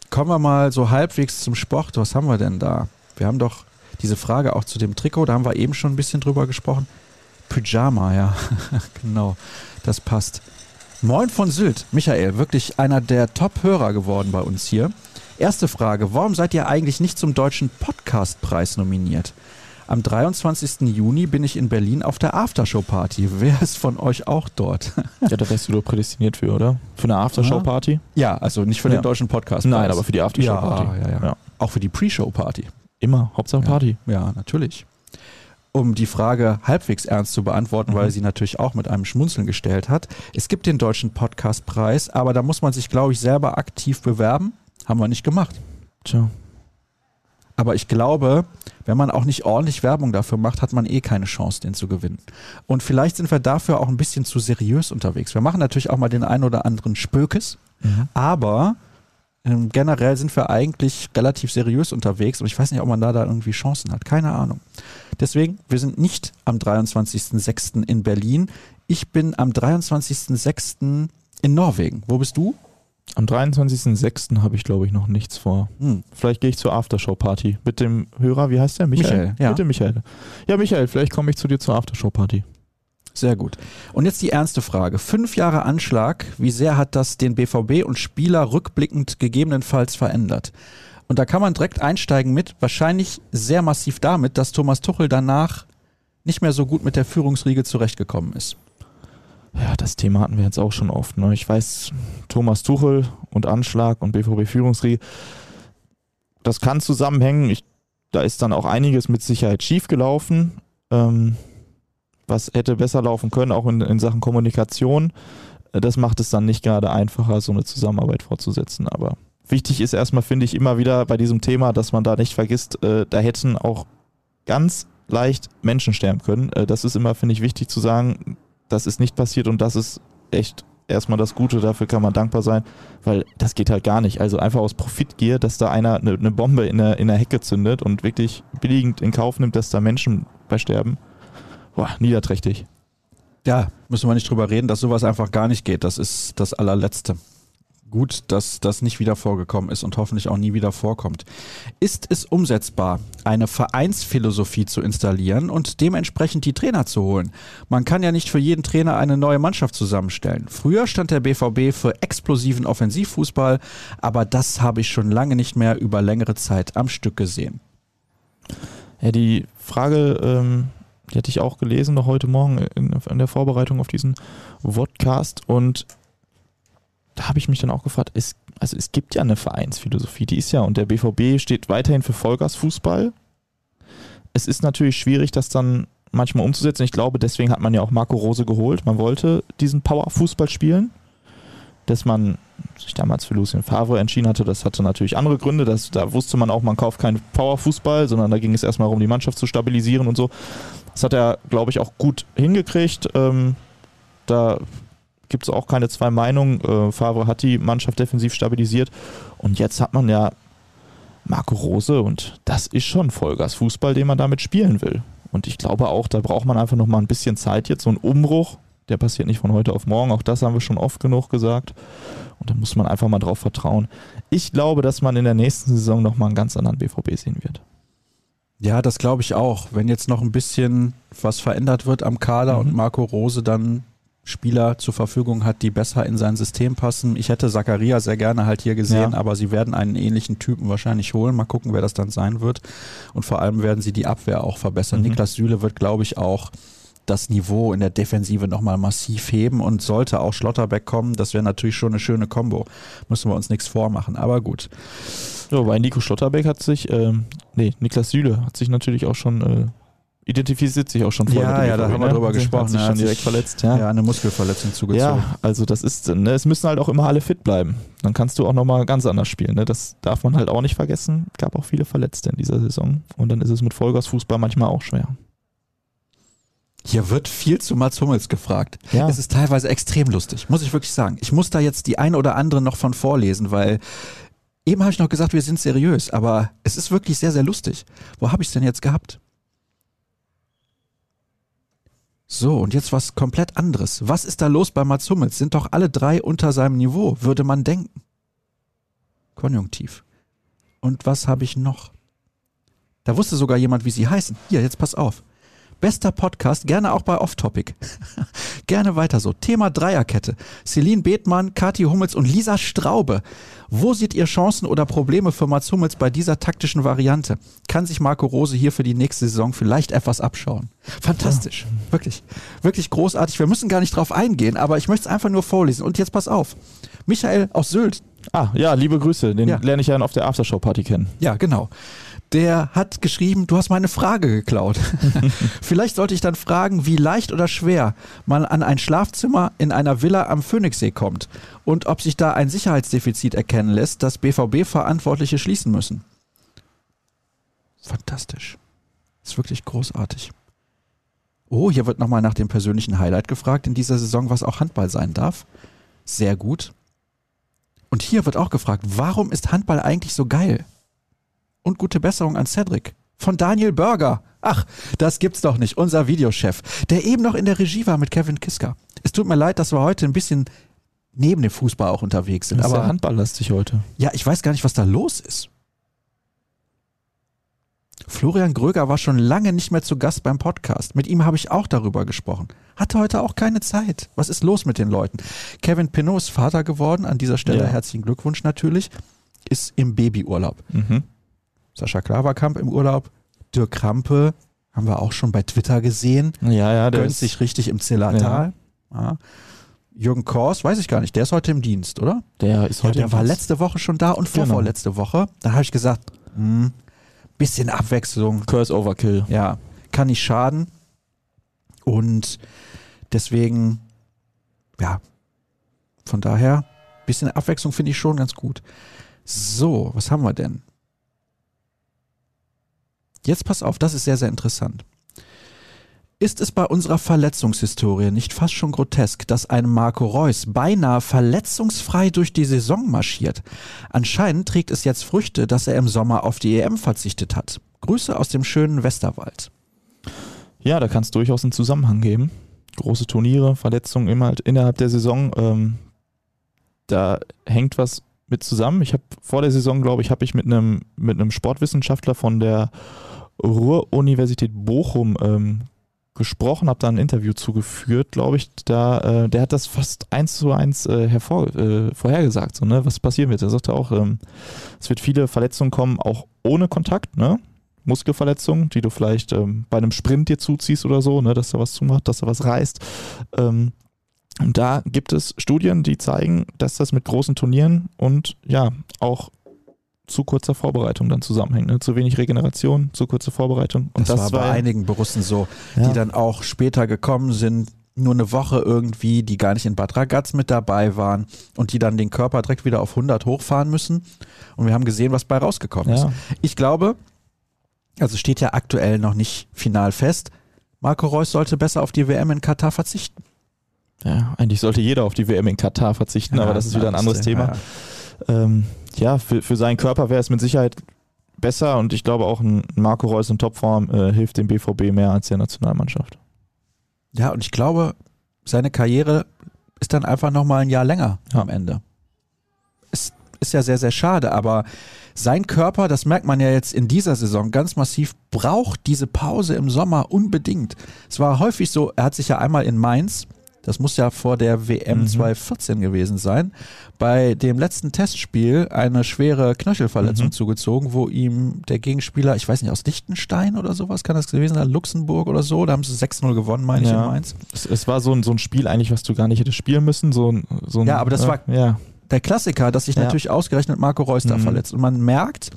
Kommen wir mal so halbwegs zum Sport. Was haben wir denn da? Wir haben doch diese Frage auch zu dem Trikot, da haben wir eben schon ein bisschen drüber gesprochen. Pyjama, ja, genau, das passt. Moin von Sylt, Michael, wirklich einer der Top-Hörer geworden bei uns hier. Erste Frage, warum seid ihr eigentlich nicht zum Deutschen Podcastpreis nominiert? Am 23. Juni bin ich in Berlin auf der Aftershow-Party. Wer ist von euch auch dort? ja, da wärst du doch prädestiniert für, oder? Für eine Aftershow-Party? Ja, also nicht für Ja. den Deutschen Podcast. Nein, aber für die Aftershow-Party. Ja, ja, ja, Auch für die Pre-Show-Party. Immer, Hauptsache. Party. Ja, natürlich. Um die Frage halbwegs ernst zu beantworten, Mhm. weil sie natürlich auch mit einem Schmunzeln gestellt hat. Es gibt den Deutschen Podcastpreis, aber da muss man sich, glaube ich, selber aktiv bewerben. Haben wir nicht gemacht. Tja. Aber ich glaube, wenn man auch nicht ordentlich Werbung dafür macht, hat man eh keine Chance, den zu gewinnen. Und vielleicht sind wir dafür auch ein bisschen zu seriös unterwegs. Wir machen natürlich auch mal den einen oder anderen Spökes, Mhm. aber ähm, generell sind wir eigentlich relativ seriös unterwegs und ich weiß nicht, ob man da, da irgendwie Chancen hat. Keine Ahnung. Deswegen, wir sind nicht am 23.06. in Berlin. Ich bin am 23.06. in Norwegen. Wo bist du? Am 23.06. habe ich, glaube ich, noch nichts vor. Hm. Vielleicht gehe ich zur Aftershow-Party. Mit dem Hörer, wie heißt der? Michael. Michael, ja. Mit dem Michael. Ja, Michael, vielleicht komme ich zu dir zur Aftershow-Party. Sehr gut. Und jetzt die ernste Frage. Fünf Jahre Anschlag, wie sehr hat das den BVB und Spieler rückblickend gegebenenfalls verändert? Und da kann man direkt einsteigen mit, wahrscheinlich sehr massiv damit, dass Thomas Tuchel danach nicht mehr so gut mit der Führungsriege zurechtgekommen ist. Ja, das Thema hatten wir jetzt auch schon oft. Ne? Ich weiß, Thomas Tuchel und Anschlag und BVB-Führungsriege, das kann zusammenhängen. Ich, da ist dann auch einiges mit Sicherheit schiefgelaufen, ähm, was hätte besser laufen können, auch in, in Sachen Kommunikation. Das macht es dann nicht gerade einfacher, so eine Zusammenarbeit fortzusetzen. Aber wichtig ist erstmal, finde ich, immer wieder bei diesem Thema, dass man da nicht vergisst, äh, da hätten auch ganz leicht Menschen sterben können. Äh, das ist immer, finde ich, wichtig zu sagen das ist nicht passiert und das ist echt erstmal das Gute, dafür kann man dankbar sein, weil das geht halt gar nicht. Also einfach aus Profitgier, dass da einer eine, eine Bombe in der, in der Hecke zündet und wirklich billigend in Kauf nimmt, dass da Menschen bei sterben. Boah, niederträchtig. Ja, müssen wir nicht drüber reden, dass sowas einfach gar nicht geht. Das ist das allerletzte gut, dass das nicht wieder vorgekommen ist und hoffentlich auch nie wieder vorkommt. Ist es umsetzbar, eine Vereinsphilosophie zu installieren und dementsprechend die Trainer zu holen? Man kann ja nicht für jeden Trainer eine neue Mannschaft zusammenstellen. Früher stand der BVB für explosiven Offensivfußball, aber das habe ich schon lange nicht mehr über längere Zeit am Stück gesehen. Ja, die Frage, ähm, die hatte ich auch gelesen noch heute Morgen in, in der Vorbereitung auf diesen Vodcast und da habe ich mich dann auch gefragt, es, also es gibt ja eine Vereinsphilosophie, die ist ja, und der BVB steht weiterhin für Vollgasfußball. Es ist natürlich schwierig, das dann manchmal umzusetzen. Ich glaube, deswegen hat man ja auch Marco Rose geholt. Man wollte diesen Powerfußball spielen. Dass man sich damals für Lucien Favre entschieden hatte, das hatte natürlich andere Gründe. Das, da wusste man auch, man kauft keinen Powerfußball, sondern da ging es erstmal darum, die Mannschaft zu stabilisieren und so. Das hat er, glaube ich, auch gut hingekriegt. Ähm, da gibt es auch keine zwei Meinungen. Äh, Favre hat die Mannschaft defensiv stabilisiert und jetzt hat man ja Marco Rose und das ist schon Vollgas-Fußball, den man damit spielen will. Und ich glaube auch, da braucht man einfach noch mal ein bisschen Zeit jetzt, so ein Umbruch, der passiert nicht von heute auf morgen, auch das haben wir schon oft genug gesagt. Und da muss man einfach mal drauf vertrauen. Ich glaube, dass man in der nächsten Saison noch mal einen ganz anderen BVB sehen wird. Ja, das glaube ich auch. Wenn jetzt noch ein bisschen was verändert wird am Kader mhm. und Marco Rose dann Spieler zur Verfügung hat, die besser in sein System passen. Ich hätte Zakaria sehr gerne halt hier gesehen, ja. aber sie werden einen ähnlichen Typen wahrscheinlich holen. Mal gucken, wer das dann sein wird. Und vor allem werden sie die Abwehr auch verbessern. Mhm. Niklas Süle wird, glaube ich, auch das Niveau in der Defensive nochmal massiv heben und sollte auch Schlotterbeck kommen, das wäre natürlich schon eine schöne Kombo. Müssen wir uns nichts vormachen, aber gut. So, bei Nico Schlotterbeck hat sich, ähm, nee, Niklas Süle hat sich natürlich auch schon äh, identifiziert sich auch schon vorher. Ja, ja, da haben wir ne? drüber gesprochen. Hat sich schon direkt verletzt. Ja. ja, eine Muskelverletzung zugezogen. Ja, also das ist, ne, es müssen halt auch immer alle fit bleiben. Dann kannst du auch nochmal ganz anders spielen. Ne? Das darf man halt auch nicht vergessen. Gab auch viele Verletzte in dieser Saison. Und dann ist es mit Vollgasfußball manchmal auch schwer. Hier wird viel zu Mats Hummels gefragt. Ja. Es ist teilweise extrem lustig, muss ich wirklich sagen. Ich muss da jetzt die eine oder andere noch von vorlesen, weil eben habe ich noch gesagt, wir sind seriös, aber es ist wirklich sehr, sehr lustig. Wo habe ich es denn jetzt gehabt? So, und jetzt was komplett anderes. Was ist da los bei Mats Hummels? Sind doch alle drei unter seinem Niveau, würde man denken. Konjunktiv. Und was habe ich noch? Da wusste sogar jemand, wie sie heißen. Hier, jetzt pass auf. Bester Podcast, gerne auch bei Off-Topic. gerne weiter so. Thema Dreierkette. Celine Bethmann, Kathi Hummels und Lisa Straube. Wo seht ihr Chancen oder Probleme für Mats Hummels bei dieser taktischen Variante? Kann sich Marco Rose hier für die nächste Saison vielleicht etwas abschauen? Fantastisch. Ja. Wirklich. Wirklich großartig. Wir müssen gar nicht drauf eingehen, aber ich möchte es einfach nur vorlesen. Und jetzt pass auf. Michael aus Sylt. Ah, ja, liebe Grüße. Den ja. lerne ich ja auf der Aftershow-Party kennen. Ja, genau der hat geschrieben, du hast meine Frage geklaut. Vielleicht sollte ich dann fragen, wie leicht oder schwer man an ein Schlafzimmer in einer Villa am Phoenixsee kommt und ob sich da ein Sicherheitsdefizit erkennen lässt, das BVB-Verantwortliche schließen müssen. Fantastisch. Ist wirklich großartig. Oh, hier wird nochmal nach dem persönlichen Highlight gefragt in dieser Saison, was auch Handball sein darf. Sehr gut. Und hier wird auch gefragt, warum ist Handball eigentlich so geil? Und gute Besserung an Cedric. Von Daniel Burger. Ach, das gibt's doch nicht. Unser Videochef, der eben noch in der Regie war mit Kevin Kiska. Es tut mir leid, dass wir heute ein bisschen neben dem Fußball auch unterwegs sind. Das ist aber handballlastig heute. Ja, ich weiß gar nicht, was da los ist. Florian Gröger war schon lange nicht mehr zu Gast beim Podcast. Mit ihm habe ich auch darüber gesprochen. Hatte heute auch keine Zeit. Was ist los mit den Leuten? Kevin Pinot ist Vater geworden. An dieser Stelle ja. herzlichen Glückwunsch natürlich. ist im Babyurlaub. Mhm. Sascha Klaverkamp im Urlaub, Dirk Krampe haben wir auch schon bei Twitter gesehen, Ja, ja, der gönnt ist, sich richtig im Zillertal. Ja. Jürgen Kors, weiß ich gar nicht, der ist heute im Dienst, oder? der ist Ja, heute der im war Dienst. letzte Woche schon da und Genau. vorvorletzte Woche. Da habe ich gesagt, hm, bisschen Abwechslung, Curse Overkill. ja, kann nicht schaden. Und deswegen, ja, von daher, bisschen Abwechslung finde ich schon ganz gut. So, was haben wir denn? Jetzt pass auf, das ist sehr, sehr interessant. Ist es bei unserer Verletzungshistorie nicht fast schon grotesk, dass ein Marco Reus beinahe verletzungsfrei durch die Saison marschiert? Anscheinend trägt es jetzt Früchte, dass er im Sommer auf die EM verzichtet hat. Grüße aus dem schönen Westerwald. Ja, da kann es durchaus einen Zusammenhang geben. Große Turniere, Verletzungen immer halt innerhalb der Saison. Ähm, da hängt was mit zusammen. Ich habe vor der Saison, glaube ich, habe ich mit einem mit einem Sportwissenschaftler von der Ruhr-Universität Bochum ähm, gesprochen, habe da ein Interview zugeführt, glaube ich. Da, äh, der hat das fast eins zu eins äh, hervor, äh, vorhergesagt, so, ne, was passieren wird. Er sagte auch, ähm, es wird viele Verletzungen kommen, auch ohne Kontakt, ne? Muskelverletzungen, die du vielleicht ähm, bei einem Sprint dir zuziehst oder so, ne, dass da was zumacht, dass da was reißt. Ähm, und da gibt es Studien, die zeigen, dass das mit großen Turnieren und ja, auch zu kurzer Vorbereitung dann zusammenhängt. Ne? Zu wenig Regeneration, zu kurze Vorbereitung. Und das, das, war bei ja- einigen Borussen so, ja, die dann auch später gekommen sind, nur eine Woche irgendwie, die gar nicht in Bad Ragaz mit dabei waren und die dann den Körper direkt wieder auf 100 hochfahren müssen. Und wir haben gesehen, was bei rausgekommen ist. ja, Ich glaube, also steht ja aktuell noch nicht final fest, Marco Reus sollte besser auf die WM in Katar verzichten. ja, eigentlich sollte jeder auf die WM in Katar verzichten, aber das ist wieder ein anderes Thema. Ja. ähm, ja, für, für seinen Körper wäre es mit Sicherheit besser und ich glaube auch ein Marco Reus in Topform äh, hilft dem BVB mehr als der Nationalmannschaft. Ja, und ich glaube, seine Karriere ist dann einfach nochmal ein Jahr länger Ja. am Ende. Ist, ist ja sehr, sehr schade, aber sein Körper, das merkt man ja jetzt in dieser Saison ganz massiv, braucht diese Pause im Sommer unbedingt. Es war häufig so, er hat sich ja einmal in Mainz, das muss ja vor der WM Mhm. 2014 gewesen sein, bei dem letzten Testspiel eine schwere Knöchelverletzung Mhm. zugezogen, wo ihm der Gegenspieler, ich weiß nicht, aus Liechtenstein oder sowas kann das gewesen sein, Luxemburg oder so, da haben sie 6-0 gewonnen, meine ich, Ja. in Mainz. Es, es war so ein, so ein Spiel eigentlich, was du gar nicht hättest spielen müssen. So ein, so ein, Ja, aber das äh, war- Ja, der Klassiker, dass sich Ja. natürlich ausgerechnet Marco Reus da Mhm. verletzt. Und man merkt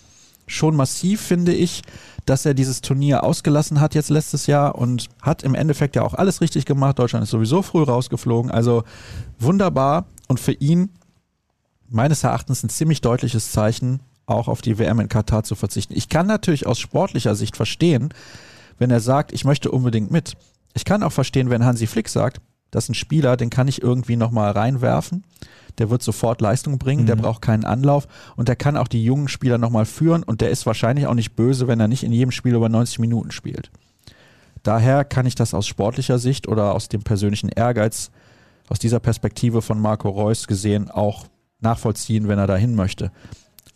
schon massiv, finde ich, dass er dieses Turnier ausgelassen hat jetzt letztes Jahr und hat im Endeffekt ja auch alles richtig gemacht. Deutschland ist sowieso früh rausgeflogen. Also wunderbar und für ihn meines Erachtens ein ziemlich deutliches Zeichen, auch auf die WM in Katar zu verzichten. Ich kann natürlich aus sportlicher Sicht verstehen, wenn er sagt, ich möchte unbedingt mit. Ich kann auch verstehen, wenn Hansi Flick sagt, das ist ein Spieler, den kann ich irgendwie nochmal reinwerfen. Der wird sofort Leistung bringen, der Mhm. braucht keinen Anlauf und der kann auch die jungen Spieler nochmal führen und der ist wahrscheinlich auch nicht böse, wenn er nicht in jedem Spiel über 90 Minuten spielt. Daher kann ich das aus sportlicher Sicht oder aus dem persönlichen Ehrgeiz, aus dieser Perspektive von Marco Reus gesehen, auch nachvollziehen, wenn er dahin möchte.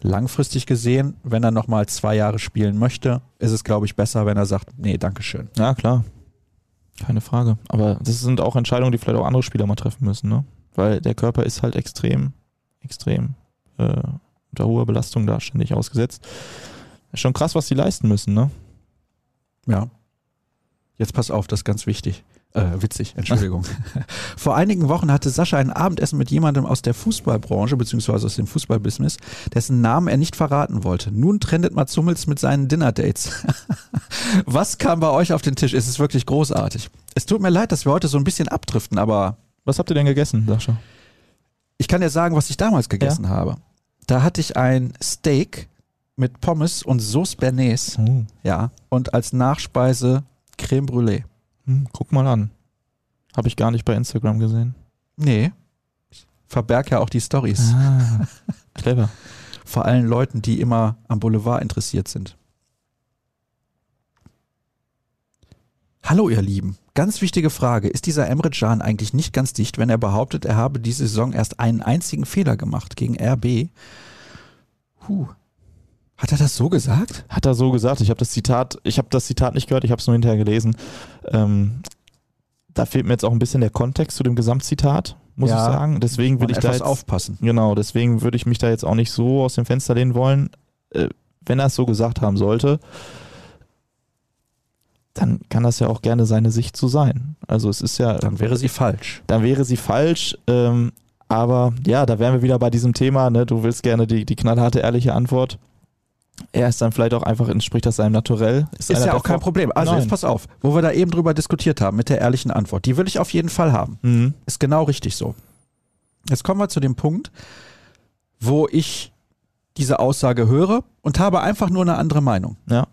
Langfristig gesehen, wenn er nochmal zwei Jahre spielen möchte, ist es, glaube ich, besser, wenn er sagt, nee, Dankeschön. ja, klar. Keine Frage. Aber das sind auch Entscheidungen, die vielleicht auch andere Spieler mal treffen müssen, ne? Weil der Körper ist halt extrem, extrem äh, unter hoher Belastung da ständig ausgesetzt. Ist schon krass, was die leisten müssen, ne? Ja. Jetzt pass auf, das ist ganz wichtig. Äh, witzig, Entschuldigung. Vor einigen Wochen hatte Sascha ein Abendessen mit jemandem aus der Fußballbranche, beziehungsweise aus dem Fußballbusiness, dessen Namen er nicht verraten wollte. Nun trendet Mats Hummels mit seinen Dinner-Dates. Was kam bei euch auf den Tisch? Es ist wirklich großartig. Es tut mir leid, dass wir heute so ein bisschen abdriften, aber Was habt ihr denn gegessen, Sascha? ich kann dir sagen, was ich damals gegessen habe. Da hatte ich ein Steak mit Pommes und Sauce Bernays, Oh. ja, und als Nachspeise Creme Brûlée. Hm, guck mal an. Habe ich gar nicht bei Instagram gesehen. Nee. Ich verberg ja auch die Stories. Ah, clever. Vor allen Leuten, die immer am Boulevard interessiert sind. Hallo ihr Lieben. Ganz wichtige Frage. Ist dieser Emre Can eigentlich nicht ganz dicht, wenn er behauptet, er habe diese Saison erst einen einzigen Fehler gemacht gegen RB? Huh. Hat er das so gesagt? Hat er so gesagt. Ich habe das Zitat, ich habe das Zitat nicht gehört, ich habe es nur hinterher gelesen. Ähm, da fehlt mir jetzt auch ein bisschen der Kontext zu dem Gesamtzitat. muss Ja, ich sagen. Deswegen will ich da jetzt aufpassen. Genau, deswegen würde ich mich da jetzt auch nicht so aus dem Fenster lehnen wollen. Äh, wenn er es so gesagt haben sollte, dann kann das ja auch gerne seine Sicht so sein. Also es ist ja, Dann wäre sie falsch. dann wäre sie falsch. Ähm, aber ja, da wären wir wieder bei diesem Thema. Ne? Du willst gerne die, die knallharte, ehrliche Antwort. Er ist dann vielleicht auch einfach, entspricht das seinem Naturell. Ist einer ja auch kein Vor- Problem. Also Nein. jetzt pass auf, wo wir da eben drüber diskutiert haben mit der ehrlichen Antwort. Die will ich auf jeden Fall haben. Mhm. Ist genau richtig so. Jetzt kommen wir zu dem Punkt, wo ich diese Aussage höre und habe einfach nur eine andere Meinung. Ja.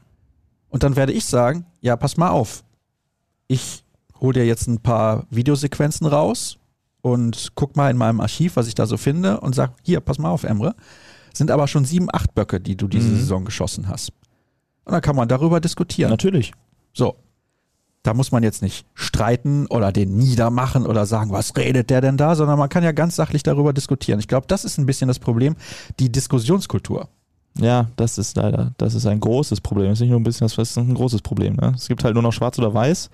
Und dann werde ich sagen, ja, pass mal auf. Ich hole dir jetzt ein paar Videosequenzen raus und guck mal in meinem Archiv, was ich da so finde und sag, hier, pass mal auf, Emre. Sind aber schon sieben, acht Böcke, die du diese Mhm. Saison geschossen hast. Und dann kann man darüber diskutieren. Natürlich. So. Da muss man jetzt nicht streiten oder den niedermachen oder sagen, was redet der denn da, sondern man kann ja ganz sachlich darüber diskutieren. Ich glaube, das ist ein bisschen das Problem, die Diskussionskultur. Ja, das ist leider, das ist ein großes Problem. Das ist nicht nur ein bisschen, das ist ein großes Problem. Ne? Es gibt halt nur noch schwarz oder weiß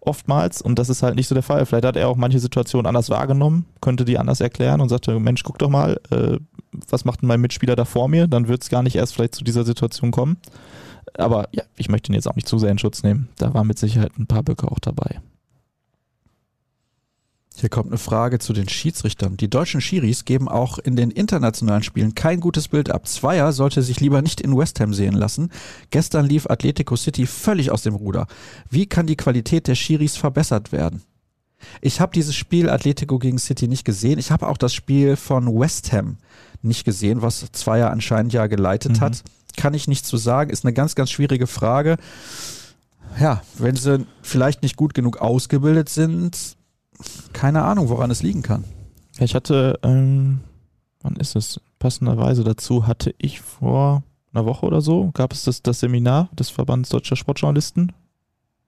oftmals und das ist halt nicht so der Fall. Vielleicht hat er auch manche Situationen anders wahrgenommen, könnte die anders erklären und sagte, Mensch, guck doch mal, äh, was macht denn mein Mitspieler da vor mir? Dann wird es gar nicht erst vielleicht zu dieser Situation kommen. Aber ja, ich möchte ihn jetzt auch nicht zu sehr in Schutz nehmen. Da waren mit Sicherheit ein paar Böcke auch dabei. Hier kommt eine Frage zu den Schiedsrichtern. Die deutschen Schiris geben auch in den internationalen Spielen kein gutes Bild ab. Zweier sollte sich lieber nicht in West Ham sehen lassen. Gestern lief Atletico City völlig aus dem Ruder. Wie kann die Qualität der Schiris verbessert werden? Ich habe dieses Spiel Atletico gegen City nicht gesehen. Ich habe auch das Spiel von West Ham nicht gesehen, was Zweier anscheinend ja geleitet Mhm. hat. Kann ich nicht zu sagen. Ist eine ganz, ganz schwierige Frage. Ja, wenn sie vielleicht nicht gut genug ausgebildet sind, keine Ahnung, woran es liegen kann. Ich hatte, ähm, wann ist es? Passenderweise dazu hatte ich vor einer Woche oder so, gab es das, das Seminar des Verbands Deutscher Sportjournalisten,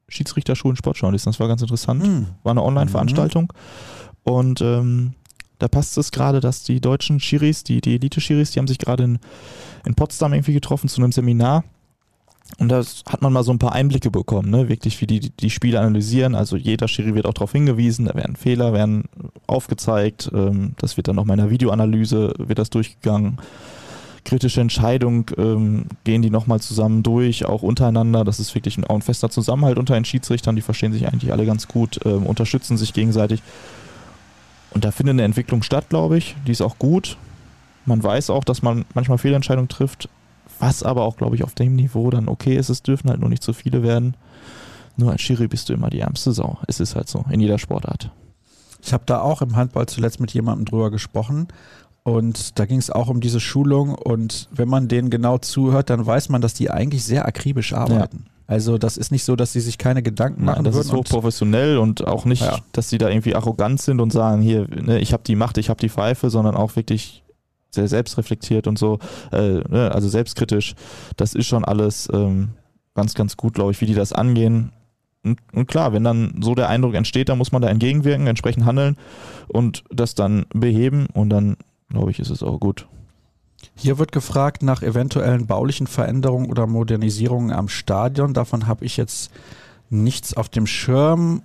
Schiedsrichterschulen Sportjournalisten. Das war ganz interessant. Hm. War eine Online-Veranstaltung. Und ähm, da passt es gerade, dass die deutschen Schiris, die, die Elite-Schiris, die haben sich gerade in, in Potsdam irgendwie getroffen zu einem Seminar. Und da hat man mal so ein paar Einblicke bekommen, ne? wirklich wie die die Spiele analysieren. Also jeder Schiri wird auch darauf hingewiesen, da werden Fehler, werden aufgezeigt. Ähm, das wird dann nochmal in der Videoanalyse, wird das durchgegangen. Kritische Entscheidung ähm, gehen die nochmal zusammen durch, auch untereinander. Das ist wirklich ein, auch ein fester Zusammenhalt unter den Schiedsrichtern. Die verstehen sich eigentlich alle ganz gut, ähm, unterstützen sich gegenseitig. Und da findet eine Entwicklung statt, glaube ich. Die ist auch gut. Man weiß auch, dass man manchmal Fehlentscheidungen trifft, was aber auch, glaube ich, auf dem Niveau dann okay ist. Es dürfen halt nur nicht zu viele werden. Nur als Schiri bist du immer die ärmste Sau. Es ist halt so, in jeder Sportart. Ich habe da auch im Handball zuletzt mit jemandem drüber gesprochen und da ging es auch um diese Schulung und wenn man denen genau zuhört, dann weiß man, dass die eigentlich sehr akribisch arbeiten. Also das ist nicht so, dass sie sich keine Gedanken machen Nein, das würden. ist und- hochprofessionell und auch nicht, Ja. dass sie da irgendwie arrogant sind und sagen, hier, ne, ich habe die Macht, ich habe die Pfeife, sondern auch wirklich sehr selbstreflektiert und so, äh, ne, also selbstkritisch. Das ist schon alles ähm, ganz, ganz gut, glaube ich, wie die das angehen. Und, und klar, wenn dann so der Eindruck entsteht, dann muss man da entgegenwirken, entsprechend handeln und das dann beheben und dann, glaube ich, ist es auch gut. Hier wird gefragt nach eventuellen baulichen Veränderungen oder Modernisierungen am Stadion. Davon habe ich jetzt nichts auf dem Schirm.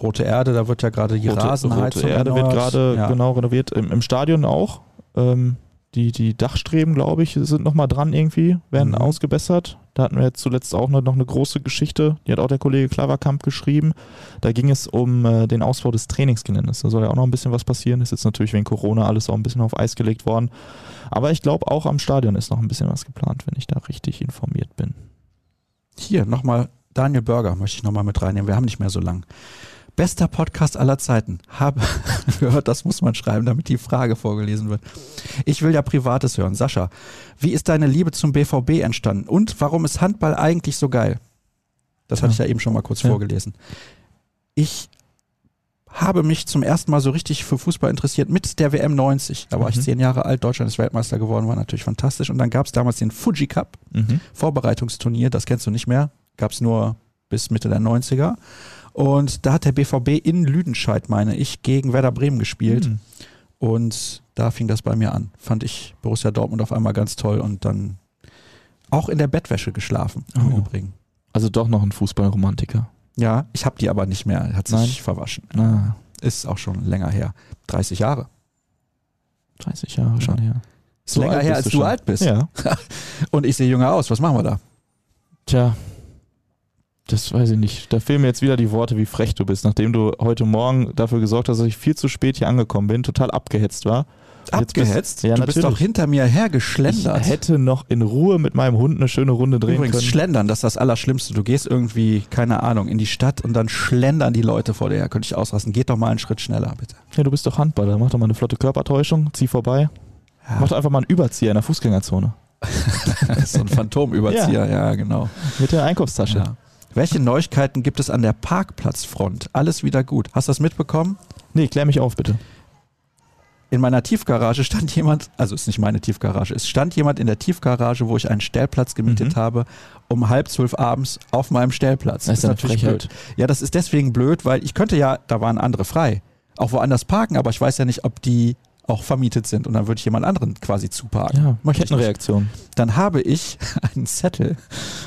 Rote Erde, da wird ja gerade die Rasenheizung Rote Erde wird erneuert. gerade ja. genau renoviert. Im, Im Stadion auch. Ähm, die, die Dachstreben, glaube ich, sind nochmal dran irgendwie, werden Mhm. ausgebessert. Da hatten wir jetzt zuletzt auch noch, eine große Geschichte, die hat auch der Kollege Klaverkamp geschrieben. Da ging es um äh, den Ausbau des Trainingsgeländes. Da soll ja auch noch ein bisschen was passieren. Ist jetzt natürlich wegen Corona alles auch ein bisschen auf Eis gelegt worden. Aber ich glaube, auch am Stadion ist noch ein bisschen was geplant, wenn ich da richtig informiert bin. Hier nochmal Daniel Burger möchte ich nochmal mit reinnehmen. Wir haben nicht mehr so lang. Bester Podcast aller Zeiten. Habe gehört, das muss man schreiben, damit die Frage vorgelesen wird. Ich will ja Privates hören. Sascha, wie ist deine Liebe zum BVB entstanden? Und warum ist Handball eigentlich so geil? Das Ja. hatte ich ja eben schon mal kurz Ja. vorgelesen. Ich habe mich zum ersten Mal so richtig für Fußball interessiert mit der WM 90. Da war ich Mhm. zehn Jahre alt, Deutschland ist Weltmeister geworden, war natürlich fantastisch. Und dann gab es damals den Fuji Cup. Mhm. Vorbereitungsturnier, das kennst du nicht mehr, gab es nur bis Mitte der 90er. Und da hat der BVB in Lüdenscheid, meine ich, gegen Werder Bremen gespielt. Mhm. Und da fing das bei mir an. Fand ich Borussia Dortmund auf einmal ganz toll und dann auch in der Bettwäsche geschlafen, im Oh. Übrigen. Also doch noch ein Fußballromantiker. Ja, ich habe die aber nicht mehr, hat sich Nein. verwaschen. Ah. Ist auch schon länger her. 30 Jahre. 30 Jahre schon her. Ist länger alt her, als du du schon. alt bist. Ja. Und ich sehe jünger aus. Was machen wir da? Tja. Das weiß ich nicht. Da fehlen mir jetzt wieder die Worte, wie frech du bist, nachdem du heute Morgen dafür gesorgt hast, dass ich viel zu spät hier angekommen bin, total abgehetzt war. Jetzt bist- Abgehetzt? Ja, du bist natürlich. doch hinter mir Ich hergeschlendert. hätte noch in Ruhe mit meinem Hund eine schöne Runde drehen Übrigens, können. Schlendern, das ist das Allerschlimmste. Du gehst irgendwie, keine Ahnung, in die Stadt und dann schlendern die Leute vor dir her. Könnte ich ausrasten. Geht doch mal einen Schritt schneller, bitte. Ja, du bist doch Handballer. Mach doch mal eine flotte Körpertäuschung, zieh vorbei. Ja. Mach doch einfach mal einen Überzieher in der Fußgängerzone. so ein Phantomüberzieher, ja. genau. Mit der Einkaufstasche. Ja. Welche Neuigkeiten gibt es an der Parkplatzfront? Alles wieder gut. Hast du das mitbekommen? Nee, klär mich auf, bitte. In meiner Tiefgarage stand jemand, also ist nicht meine Tiefgarage, es stand jemand in der Tiefgarage, wo ich einen Stellplatz gemietet Mhm. habe, um halb zwölf abends auf meinem Stellplatz. Das ist eine natürlich Frechheit. blöd. Ja, das ist deswegen blöd, weil ich könnte ja, da waren andere frei, auch woanders parken, aber ich weiß ja nicht, ob die auch vermietet sind und dann würde ich jemand anderen quasi zuparken. Ja. Kettenreaktion. Dann habe ich einen Zettel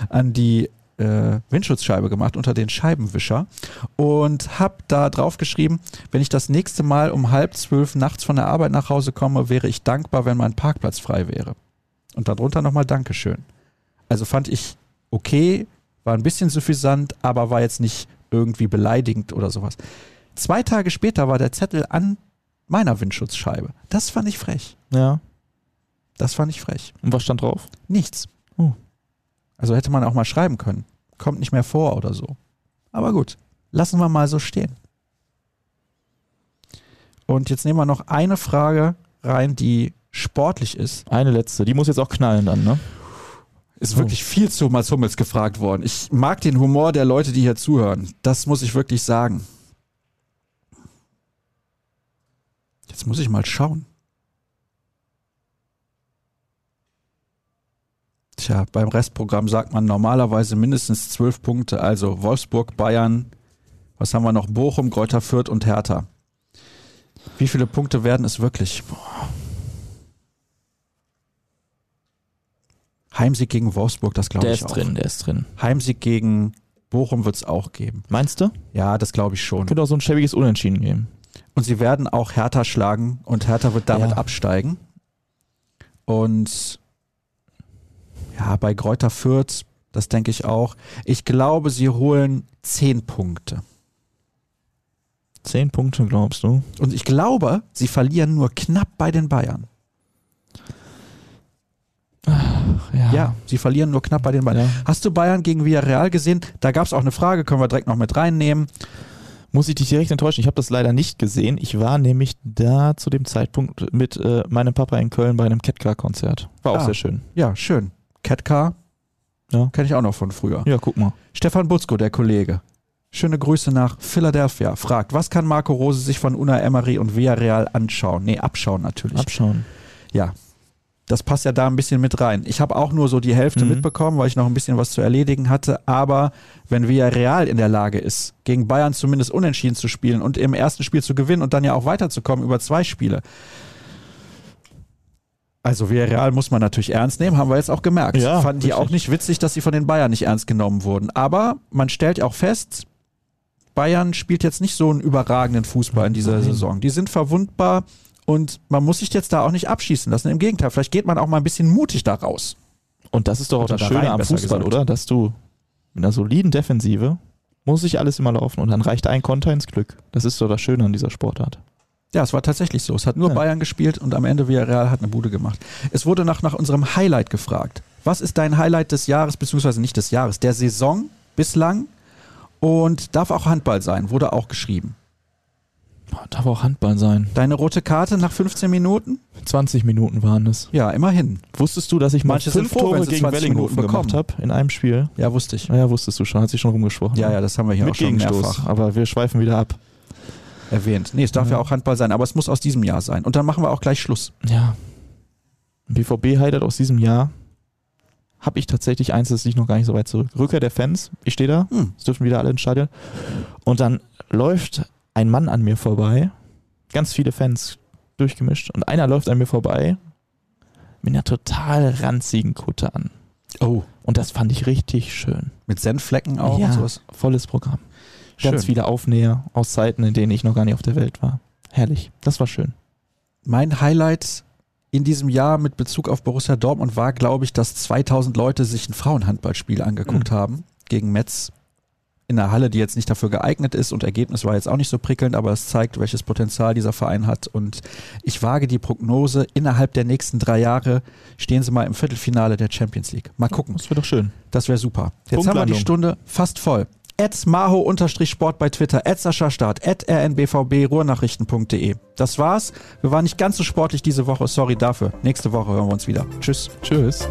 an die äh, Windschutzscheibe gemacht unter den Scheibenwischer und habe da drauf geschrieben, wenn ich das nächste Mal um halb zwölf nachts von der Arbeit nach Hause komme, wäre ich dankbar, wenn mein Parkplatz frei wäre. Und darunter nochmal Dankeschön. Also fand ich okay, war ein bisschen suffisant, aber war jetzt nicht irgendwie beleidigend oder sowas. Zwei Tage später war der Zettel an meiner Windschutzscheibe. Das fand ich frech. Ja. Das fand ich frech. Und was stand drauf? Nichts. Oh. Also hätte man auch mal schreiben können. Kommt nicht mehr vor oder so. Aber gut, lassen wir mal so stehen. Und jetzt nehmen wir noch eine Frage rein, die sportlich ist. Eine letzte. Die muss jetzt auch knallen dann, ne? Ist Oh. wirklich viel zu Mats Hummels gefragt worden. Ich mag den Humor der Leute, die hier zuhören. Das muss ich wirklich sagen. Jetzt muss ich mal schauen. Tja, beim Restprogramm sagt man normalerweise mindestens zwölf Punkte. Also Wolfsburg, Bayern, was haben wir noch? Bochum, Greuther Fürth und Hertha. Wie viele Punkte werden es wirklich? Boah. Heimsieg gegen Wolfsburg, das glaube Der ich ist auch. drin, der ist drin. Heimsieg gegen Bochum wird es auch geben. Meinst du? Ja, das glaube ich schon. Könnte auch so ein schäbiges Unentschieden geben. Und sie werden auch Hertha schlagen und Hertha wird damit Ja. absteigen. Und ja, bei Greuther Fürth, das denke ich auch. Ich glaube, sie holen zehn Punkte. Zehn Punkte, glaubst du? Und ich glaube, sie verlieren nur knapp bei den Bayern. Ja. Ja, sie verlieren nur knapp bei den Bayern. Ja. Hast du Bayern gegen Villarreal gesehen? Da gab es auch eine Frage, können wir direkt noch mit reinnehmen. Muss ich dich direkt enttäuschen? Ich habe das leider nicht gesehen. Ich war nämlich da zu dem Zeitpunkt mit äh, meinem Papa in Köln bei einem Ketka-Konzert. War auch Ah. sehr schön. Ja, schön. Catcar, Ja. kenne ich auch noch von früher. Ja, guck mal. Stefan Butzko, der Kollege. Schöne Grüße nach Philadelphia. Fragt, was kann Marco Rose sich von Una Emery und Villarreal anschauen? Nee, abschauen natürlich. Abschauen. ja. Das passt ja da ein bisschen mit rein. Ich habe auch nur so die Hälfte Mhm. mitbekommen, weil ich noch ein bisschen was zu erledigen hatte. Aber wenn Villarreal in der Lage ist, gegen Bayern zumindest unentschieden zu spielen und im ersten Spiel zu gewinnen und dann ja auch weiterzukommen über zwei Spiele. Also Villarreal muss man natürlich ernst nehmen, haben wir jetzt auch gemerkt. Ja, Fanden die richtig. auch nicht witzig, dass sie von den Bayern nicht ernst genommen wurden. Aber man stellt auch fest, Bayern spielt jetzt nicht so einen überragenden Fußball in dieser. Saison. Die sind verwundbar und man muss sich jetzt da auch nicht abschießen lassen. Im Gegenteil, vielleicht geht man auch mal ein bisschen mutig da raus. Und das ist doch auch das da Schöne am Fußball, gesagt. oder? Dass du mit einer soliden Defensive muss sich alles immer laufen und dann reicht ein Konter ins Glück. Das ist so das Schöne an dieser Sportart. Ja, es war tatsächlich so. Es hat nur Ja. Bayern gespielt und am Ende Villarreal hat eine Bude gemacht. Es wurde nach, nach unserem Highlight gefragt. Was ist dein Highlight des Jahres, beziehungsweise nicht des Jahres, der Saison bislang? Und darf auch Handball sein, wurde auch geschrieben. Darf auch Handball sein. Deine rote Karte nach 15 Minuten? 20 Minuten waren es. Ja, immerhin. Wusstest du, dass ich mal Manche fünf Tore sie gegen 20 Wellinghofen Minuten gemacht habe in einem Spiel? Ja, wusste ich. Naja, wusstest du schon, hat sich schon rumgesprochen. Ja, ja, das haben wir hier Mit auch schon mehrfach Aber wir schweifen wieder ab. Erwähnt. Nee, es darf ja. Ja. auch Handball sein, aber es muss aus diesem Jahr sein. Und dann machen wir auch gleich Schluss. Ja. BVB-Highlight aus diesem Jahr habe ich tatsächlich eins, das liegt noch gar nicht so weit zurück. Rückkehr der Fans, ich stehe da, Hm. es dürfen wieder alle ins Stadion. Und dann läuft ein Mann an mir vorbei, ganz viele Fans durchgemischt, und einer läuft an mir vorbei mit einer total ranzigen Kutte an. Oh. Und das fand ich richtig schön. Mit Senfflecken auch ja, und sowas. volles Programm. Ganz Schön. viele Aufnäher aus Zeiten, in denen ich noch gar nicht auf der Welt war. Herrlich. Das war schön. Mein Highlight in diesem Jahr mit Bezug auf Borussia Dortmund war, glaube ich, dass 2000 Leute sich ein Frauenhandballspiel angeguckt Mhm. haben gegen Metz in einer Halle, die jetzt nicht dafür geeignet ist und Ergebnis war jetzt auch nicht so prickelnd, aber es zeigt, welches Potenzial dieser Verein hat und ich wage die Prognose, innerhalb der nächsten drei Jahre stehen sie mal im Viertelfinale der Champions League. Mal gucken, Das wäre doch schön. das wäre super. Jetzt haben wir die. Stunde fast voll. At maho-sport bei Twitter, at Sascha Start, at rnbvb, ruhrnachrichten.de. Das war's. Wir waren nicht ganz so sportlich diese Woche, sorry dafür. Nächste Woche hören wir uns wieder. Tschüss. Tschüss.